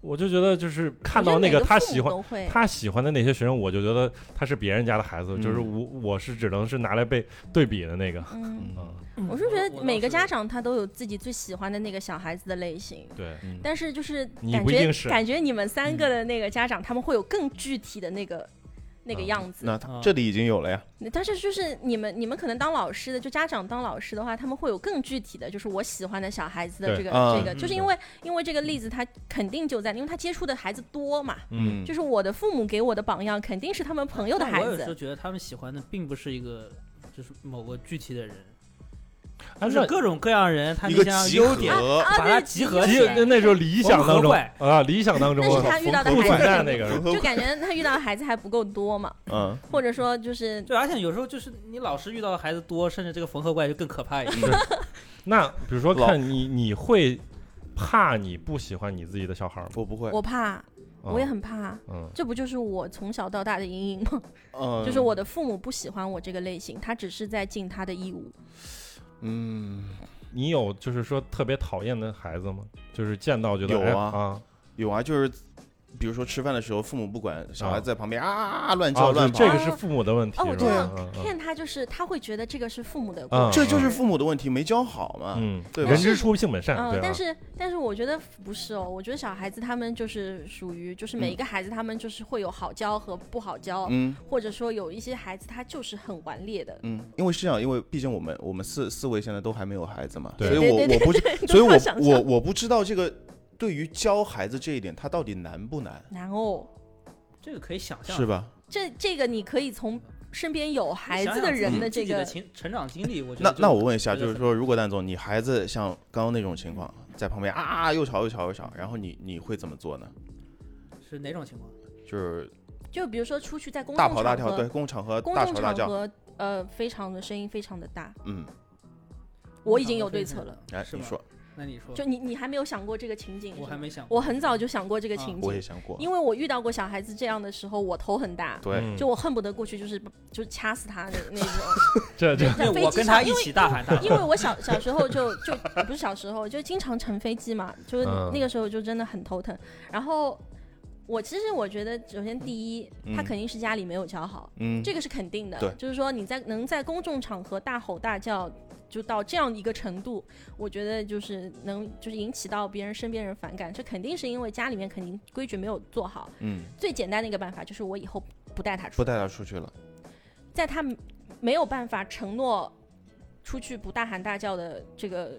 我就觉得就是看到那个他喜欢。他喜欢的那些学生，我就觉得他是别人家的孩子，嗯就是我我是只能是拿来被对比的那个。嗯，嗯，我是觉得每个家长长他都有自己最喜欢的那个小孩子的类型。对，嗯但是就是你感觉不一定是感觉你们三个的那个家长，他们会有更具体的那个那个嗯样子。那他啊这里已经有了呀。但是就是你们你们可能当老师的，就家长当老师的话，他们会有更具体的，就是我喜欢的小孩子的这个啊这个，嗯就是因为因为这个例子他肯定就在，因为他接触的孩子多嘛。嗯，就是我的父母给我的榜样肯定是他们朋友的孩子我有时候，觉得他们喜欢的并不是一个，就是某个具体的人，就是各种各样人，他一个那像集优点，把它对集合其起来实那时候理想当中啊，理想当中那是他遇到的不存孩子那个人，就感觉他遇到的孩子还不够多嘛，嗯，或者说就是对，而且有时候就是你老师遇到的孩子多，甚至这个缝合怪就更可怕一点。那比如说看你，你会怕你不喜欢你自己的小孩吗？我不会，我怕，我也嗯很怕。嗯这不就是我从小到大的阴影吗？嗯，就是我的父母不喜欢我这个类型，他只是在尽他的义务。嗯，你有就是说特别讨厌的孩子吗？就是见到觉得哎有啊啊，有啊，就是比如说吃饭的时候，父母不管，小孩在旁边啊乱啊叫乱跑，这个是父母的问题，哦，我是吧？知道嗯嗯骗他就是他会觉得这个是父母的。这就是父母的问题，没教好嘛。嗯，对吧？人之初性本善，嗯但是但是我觉得不是哦，我觉得小孩子他们就是属于，就是每嗯一个孩子他们就是会有好教和不好教，嗯。或者说有一些孩子他就是很顽劣的。嗯，因为是这样，因为毕竟我们我们四四位现在都还没有孩子嘛，对。所以我对对我不知，所以我 我我不知道这个对于教孩子这一点，他到底难不难，难哦，这个可以想象，是吧？这这个你可以从身边有孩子的人的这个成长经历，我觉那得那那我问一下，就是说，如果蛋总你孩子像刚刚那种情况，在旁边啊又吵又吵又吵，然后你你会怎么做呢？是哪种情况？就是就比如说出去在公大众场跑大跳，对，合，公共场合公众大吵大叫，场合呃非常的声音非常的大，嗯，我已经有对策了。哎，你说，那你说，就你你还没有想过这个情景？我还没想过，我很早就想过这个啊情景，我也想过，因为我遇到过小孩子这样的时候，我头很大，对，嗯就我恨不得过去就是就是掐死他的那种。这这在飞机因为我跟他上一起大喊大因为我小小时候就就不是小时候，就经常乘飞机嘛，就是嗯那个时候就真的很头疼。然后我其实我觉得，首先第一，他嗯肯定是家里没有教好，嗯，这个是肯定的。对就是说你在能在公众场合大吼大叫。就到这样一个程度，我觉得就是能就是引起到别人身边人反感，这肯定是因为家里面肯定规矩没有做好。嗯，最简单的一个办法就是我以后不带他出不带他出去了，在他没有办法承诺出去不大喊大叫的这个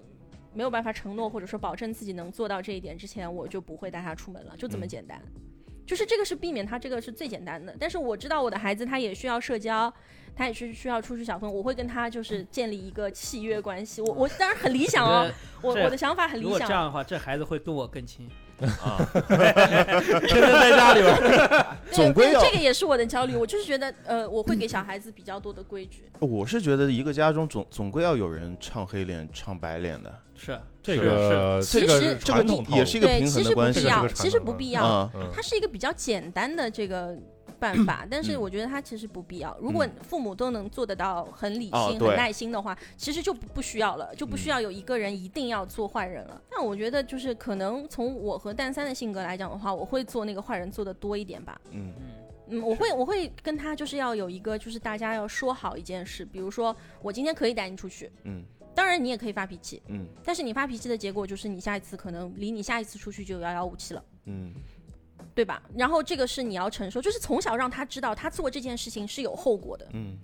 没有办法承诺或者说保证自己能做到这一点之前，我就不会带他出门了，就这么嗯简单。就是这个是避免他这个是最简单的，但是我知道我的孩子他也需要社交，他也是需要出去小朋友，我会跟他就是建立一个契约关系。我我当然很理想哦，我我的想法很理想。果这样的话，这孩子会跟我更亲。啊，天天在家里边总归这个也是我的焦虑，我就是觉得呃，我会给小孩子比较多的规矩。我是觉得一个家中总总归要有人唱黑脸、唱白脸的，是这是个是这个是其实这个也是一个对，平其实不衡的关系这个是必要，其实不必要。它是一个比较简单的这个办法，但是嗯我觉得他其实不必要。如果嗯父母都能做得到很理性、很耐心的话，其实就不不需要了，就不嗯需要有一个人一定要做坏人了。但我觉得就是可能从我和蛋三的性格来讲的话，我会做那个坏人做的多一点吧。嗯嗯，嗯，我会我会跟他就是要有一个就是大家要说好一件事，比如说我今天可以带你出去，嗯当然你也可以发脾气，嗯但是你发脾气的结果就是你下一次可能离你下一次出去就遥遥无期了。嗯对吧？然后这个是你要承受，就是从小让他知道他做这件事情是有后果的，嗯，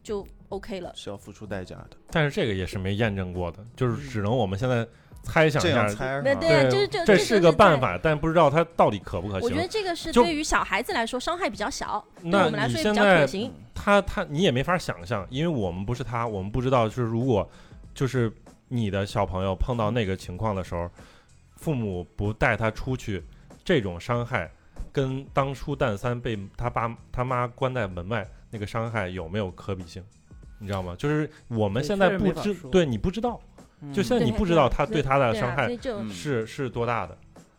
就 OK 了。是要付出代价的，但是这个也是没验证过的，就是只能我们现在猜想一下。对对啊就是这这是个办法，但不知道它到底可不可行。我觉得这个是对于小孩子来说伤害比较小，对我们来说也比较可行。他他你也没法想象，因为我们不是他，我们不知道，就是如果就是你的小朋友碰到那个情况的时候，父母不带他出去，这种伤害跟当初蛋三被他爸他妈关在门外那个伤害有没有可比性？你知道吗？就是我们现在不知，对你不知道，嗯就现在你不知道他对对他的伤害是是多大的。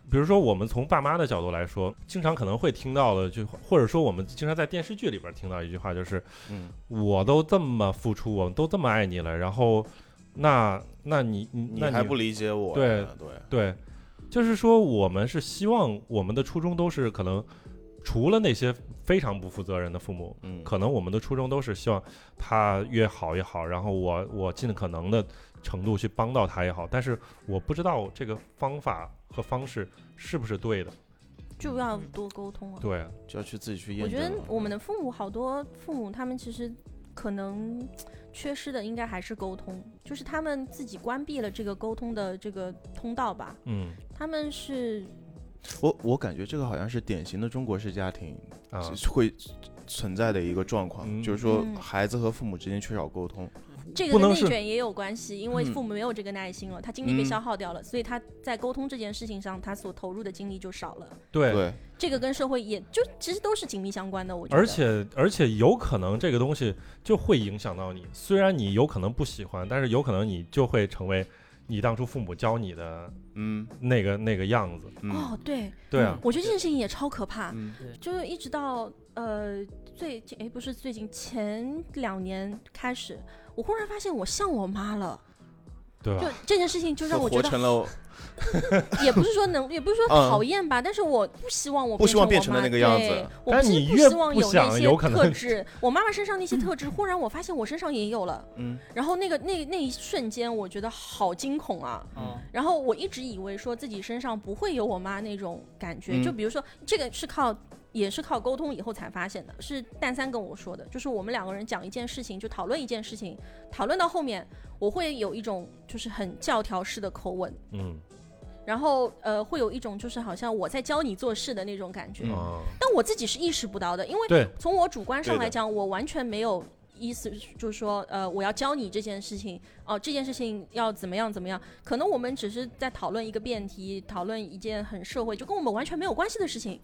比如说，我们从爸妈的角度来说，经常可能会听到的，就或者说我们经常在电视剧里边听到一句话，就是嗯我都这么付出，我都这么爱你了，然后那那你你还不理解我对，对，就是说我们是希望我们的初衷都是可能除了那些非常不负责任的父母，嗯，可能我们的初衷都是希望他越好越好，然后我我尽可能的程度去帮到他也好，但是我不知道这个方法和方式是不是对的。就要多沟通啊。对，就要去自己去验证我觉。得我们的父母好多父母他们其实可能缺失的应该还是沟通，就是他们自己关闭了这个沟通的这个通道吧。嗯他们是我我感觉这个好像是典型的中国式家庭啊，会存在的一个状况，嗯就是说嗯孩子和父母之间缺少沟通。这个内卷也有关系，因为嗯父母没有这个耐心了，他精力被嗯消耗掉了，所以他在沟通这件事情上，他所投入的精力就少了。对。对，这个跟社会也就其实都是紧密相关的，我觉得。而且而且有可能这个东西就会影响到你，虽然你有可能不喜欢，但是有可能你就会成为你当初父母教你的嗯。那个那个样子。嗯。哦，对，对啊，我觉得这件事情也超可怕，嗯。就是一直到呃最近，哎，不是最近前两年开始，我忽然发现我像我妈了，就对吧？这件事情就让我觉得活成了 也不是说能，也不是说嗯讨厌吧，但是我不希望我不希望变成我妈成那个样对子我不是但你越不希望有那些想有可能特质，我妈妈身上那些特质，忽然我发现我身上也有了，嗯然后那个那那一瞬间，我觉得好惊恐啊。哦，然后我一直以为说自己身上不会有我妈那种感觉，嗯就比如说这个是靠。也是靠沟通以后才发现的，是蛋三跟我说的，就是我们两个人讲一件事情，就讨论一件事情，讨论到后面，我会有一种就是很教条式的口吻，嗯。然后呃，会有一种就是好像我在教你做事的那种感觉，但我自己是意识不到的，因为，从我主观上来讲，我完全没有意思，就是说呃，我要教你这件事情，哦、这件事情要怎么样怎么样，可能我们只是在讨论一个辩题，讨论一件很社会就跟我们完全没有关系的事情，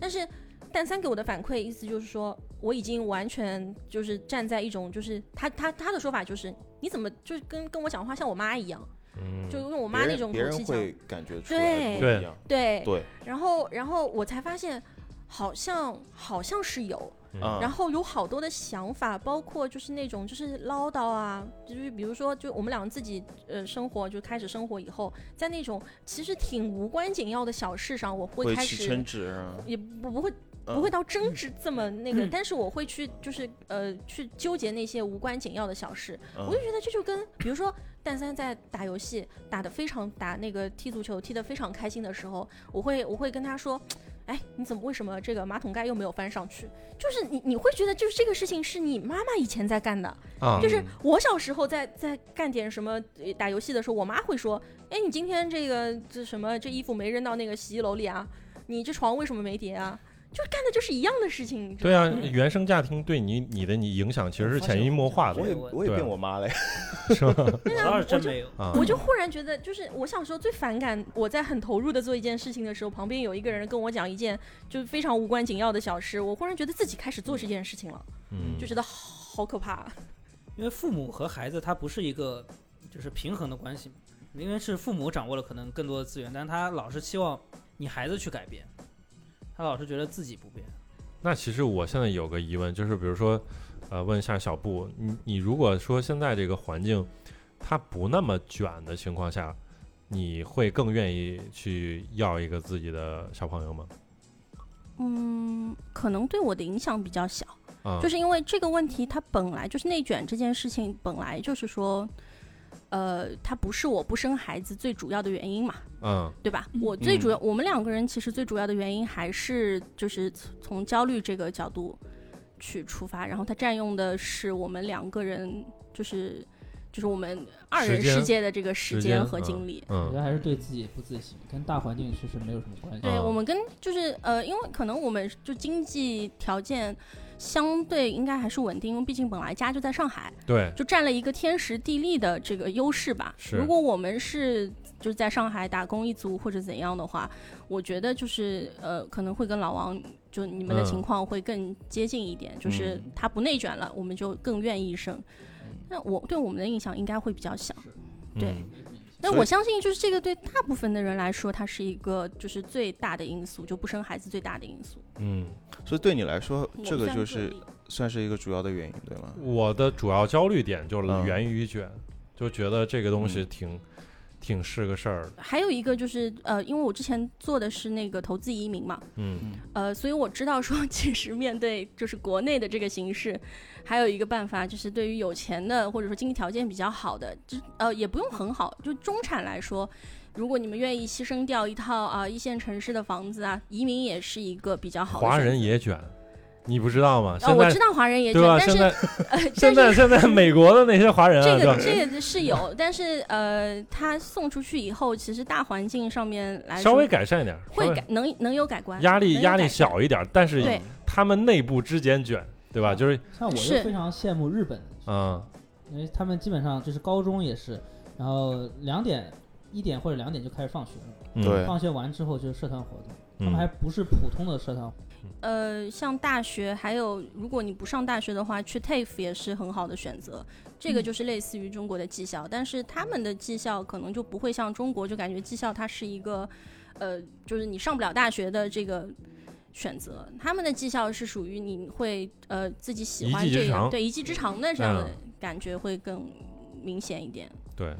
但是。蛋三给我的反馈意思就是说，我已经完全就是站在一种，就是他他他的说法就是，你怎么就是跟跟我讲话像我妈一样，嗯，就用我妈那种口气讲，会感觉出来对不一样。对，对，然后然后我才发现，好像好像是有，然后有好多的想法，包括就是那种就是唠叨啊，就是比如说，就我们两个自己呃生活就开始生活以后，在那种其实挺无关紧要的小事上，我会开始。也不不会。嗯不会到争执这么那个，但是我会去，就是呃，去纠结那些无关紧要的小事。嗯我就觉得这就跟，比如说蛋三在打游戏，打的非常打那个踢足球踢得非常开心的时候，我会我会跟他说，哎，你怎么为什么这个马桶盖又没有翻上去？就是你你会觉得就是这个事情是你妈妈以前在干的，啊，就是我小时候在在干点什么呃打游戏的时候，我妈会说，哎，你今天这个这什么这衣服没扔到那个洗衣楼里啊？你这床为什么没叠啊？就干的就是一样的事情。对啊，原生家庭对你你的你影响其实是潜移默化的我也我我也变我妈嘞。是吧？我倒是真没有。啊，我就忽然觉得，就是我小时候最反感，我在很投入的做一件事情的时候，旁边有一个人跟我讲一件就是非常无关紧要的小事，我忽然觉得自己开始做这件事情了，嗯就觉得好可怕。因为父母和孩子他不是一个就是平衡的关系，因为是父母掌握了可能更多的资源，但他老是期望你孩子去改变，他老是觉得自己不变。那其实我现在有个疑问，就是比如说，呃，问一下小布，你你如果说现在这个环境它不那么卷的情况下，你会更愿意去要一个自己的小朋友吗？嗯，可能对我的影响比较小，啊，就是因为这个问题，它本来就是内卷这件事情，本来就是说，呃，他不是我不生孩子最主要的原因嘛，嗯对吧？我最主要，我们两个人其实最主要的原因还是就是从从焦虑这个角度去出发，然后它占用的是我们两个人就是就是我们二人世界的这个时时间间和嗯精力。嗯我觉得还是对自己不自信，跟大环境其实没有什么关系。对嗯我们跟就是呃，因为可能我们就经济条件相对应该还是稳定，因为毕竟本来家就在上海，对，就占了一个天时地利的这个优势吧。是。如果我们是就是在上海打工一族或者怎样的话，我觉得就是呃可能会跟老王就你们的嗯。情况会更接近一点，就是嗯。他不内卷了，我们就更愿意生。那我对我们的印象应该会比较小。对。嗯但我相信，就是这个对大部分的人来说，它是一个就是最大的因素，就不生孩子最大的因素。嗯，所以对你来说，这个就是算是一个主要的原因，对吗？我的主要焦虑点就是嗯。源于卷，就觉得这个东西嗯。挺挺是个事儿，还有一个就是呃，因为我之前做的是那个投资移民嘛，嗯。呃，所以我知道说，其实面对就是国内的这个形势，还有一个办法，就是对于有钱的或者说经济条件比较好的，就呃也不用很好，就中产来说，如果你们愿意牺牲掉一套啊、一线城市的房子啊，移民也是一个比较好的华人也卷，你不知道吗？哦，我知道华人也卷？但是现在呃，现在现在美国的那些华人啊，这个这个是有，但是呃，他送出去以后，其实大环境上面来稍微改善一点，会改，能能有改观，压力压力小一点，但是对他们内部之间卷，对吧？就是像我是。就非常羡慕日本，嗯。因为他们基本上就是高中也是，然后两点、一点或者两点就开始放学了，嗯。对。放学完之后就是社团活动，他嗯。们还不是普通的社团，呃，像大学，还有如果你不上大学的话，去 TAFE 也是很好的选择。这个嗯。就是类似于中国的技校，但是他们的技校可能就不会像中国，就感觉技校它是一个，呃，就是你上不了大学的这个选择。他们的绩效是属于你会呃自己喜欢这个，技之长对一技之长的这样的嗯感觉会更明显一点。对。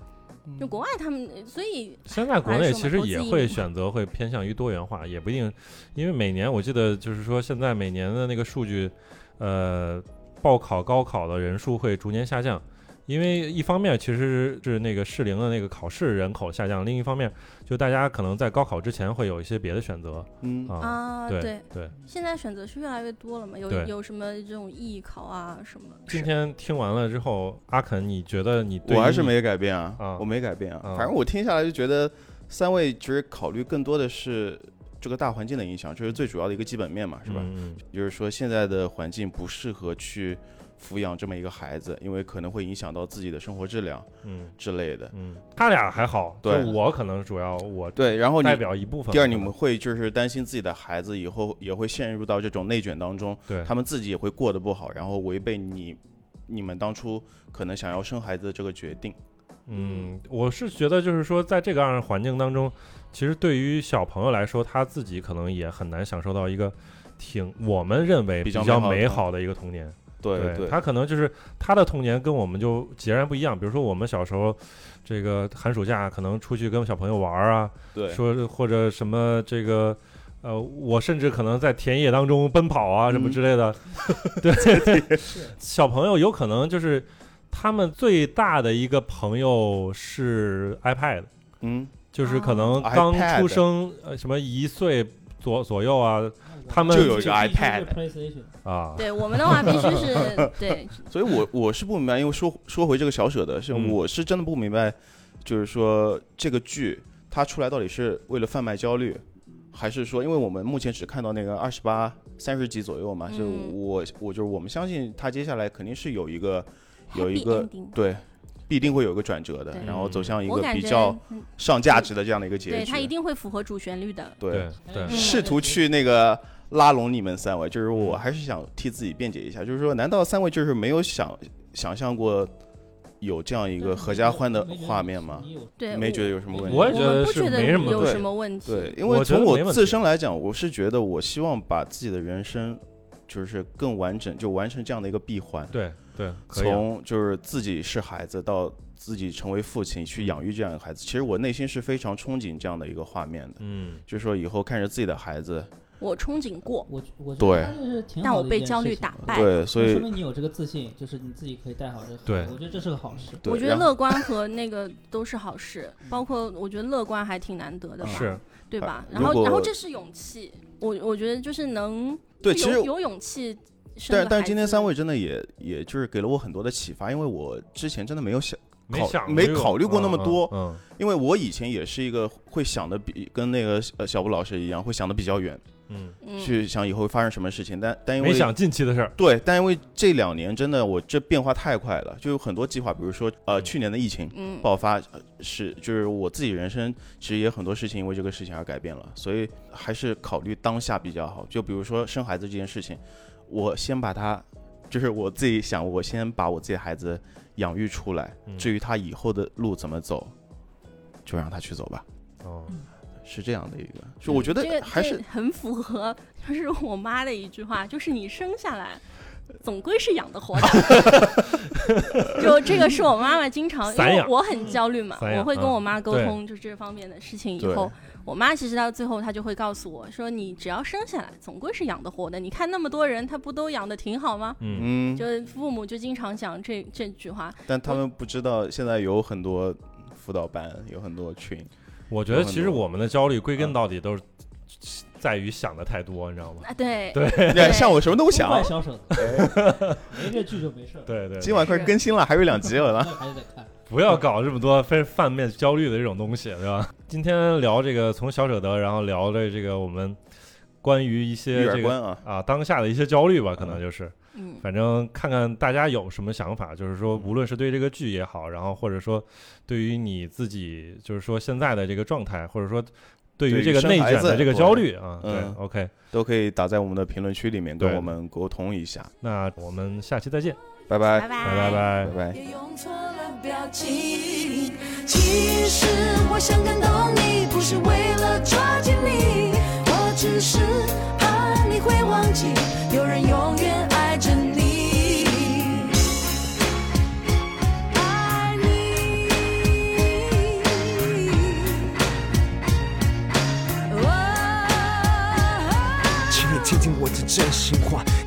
就国外他们，所以现在国内其实也会选择会偏向于多元化，也不一定，因为每年我记得就是说现在每年的那个数据，呃，报考高考的人数会逐年下降。因为一方面其实是那个适龄的那个考试人口下降，另一方面就大家可能在高考之前会有一些别的选择嗯，啊。啊，对对，对，现在选择是越来越多了嘛，有有什么这种艺考啊什么。今天听完了之后，阿肯，你觉得你对我还是没改变啊，啊我没改变啊。啊反正我听下来就觉得，三位其实考虑更多的是这个大环境的影响，这是最主要的一个基本面嘛，是吧？嗯就是说现在的环境不适合去抚养这么一个孩子，因为可能会影响到自己的生活质量嗯之类的。嗯，他俩还好，对就我可能主要我对，然后代表一部分。第二，你们会就是担心自己的孩子以后也会陷入到这种内卷当中，对他们自己也会过得不好，然后违背你你们当初可能想要生孩子的这个决定。嗯，我是觉得就是说，在这个样的环境当中，其实对于小朋友来说，他自己可能也很难享受到一个挺我们认为比较美好的一个童年。对对，他可能就是他的童年跟我们就截然不一样。比如说我们小时候，这个寒暑假可能出去跟小朋友玩啊，对说或者什么这个。呃，我甚至可能在田野当中奔跑啊，什么嗯之类的。对，小朋友有可能就是他们最大的一个朋友是 iPad，嗯，就是可能哦刚出生，呃，什么一岁左左右啊他们就有一个 iPad 啊，对我们的话必须是 对，所以我我是不明白，因为说说回这个小舍得，是嗯。我是真的不明白，就是说这个剧它出来到底是为了贩卖焦虑，还是说，因为我们目前只看到那个二十八、三十集左右嘛，是嗯。我我就是我们相信它接下来肯定是有一个有一个对。必定会有一个转折的，然后走向一个比较嗯上价值的这样的一个结局。对它一。定会符合主旋律的。对对试图去那个拉拢你们三位，就是我嗯还是想替自己辩解一下，就是说，难道三位就是没有想想象过有这样一个合家欢的画面吗？对，没觉得得有什么问题？我也觉得是不觉得没什么有什么问题。对，因为从我自身来讲，我是觉得我希望把自己的人生就是更完整，就完成这样的一个闭环，对对。从就是自己是孩子到自己成为父亲去养育这样的孩子，其实我内心是非常憧憬这样的一个画面的，嗯，就是说以后看着自己的孩子，我憧憬过，我我觉对得它是挺但好的一我被焦虑打败。对，所以说明你有这个自信，就是你自己可以带好这个。对我觉得这是个好事。我觉得乐观和那个都是好事，包括我觉得乐观还挺难得的吧，是对吧？然后然后这是勇气，我我觉得就是能对，其实有有勇气但但是今天三位真的也也就是给了我很多的启发，因为我之前真的没有想，没考没考虑过那么嗯多嗯因为我以前也是一个会想的比跟那个呃小布老师一样，会想的比较远，嗯嗯去想以后会发生什么事情，但但嗯，因为没想近期的事儿。对，但因为这两年真的我这变化太快了，就有很多计划，比如说呃嗯去年的疫情嗯爆发，呃是就是我自己人生其实也很多事情因为这个事情而改变了，所以还是考虑当下比较好。就比如说生孩子这件事情，我先把他，就是我自己想，我先把我自己孩子养育出来，嗯至于他以后的路怎么走，就让他去走吧。哦，是这样的一个，就我觉得这个还是这个很符合，就是我妈的一句话，就是你生下来。总归是养得活的，就这个是我妈妈经常，因为我很焦虑嘛，我会跟嗯我妈沟通就这方面的事情。以后我妈其实到最后她就会告诉我说，你只要生下来，总归是养得活的。你看那么多人，他不都养得挺好吗？嗯嗯，就是父母就经常讲这这句话，但他们不知道现在有很多辅导班，有很多群，我觉得其实我们的焦虑归根嗯到底都是 在于想的太多，你知道吗？啊，对对对，像我什么都都想怪，销售的，没这剧就没事儿。对对，今晚快更新了，还有两集了 还是得看。不要搞这么多非泛面焦虑的这种东西，对吧？今天聊这个从小舍得，然后聊的这个我们关于一些这个观啊，啊当下的一些焦虑吧，可能就是。嗯，反正看看大家有什么想法，就是说，无论是对这个剧也好，然后或者说对于你自己，就是说现在的这个状态，或者说对于这个内卷的这个焦虑啊，对嗯，OK，都可以打在我们的评论区里面跟我们沟通一下。那我们下期再见，拜拜，拜拜。拜拜。拜。拜。会忘记，有人永远爱着你。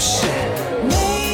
事。每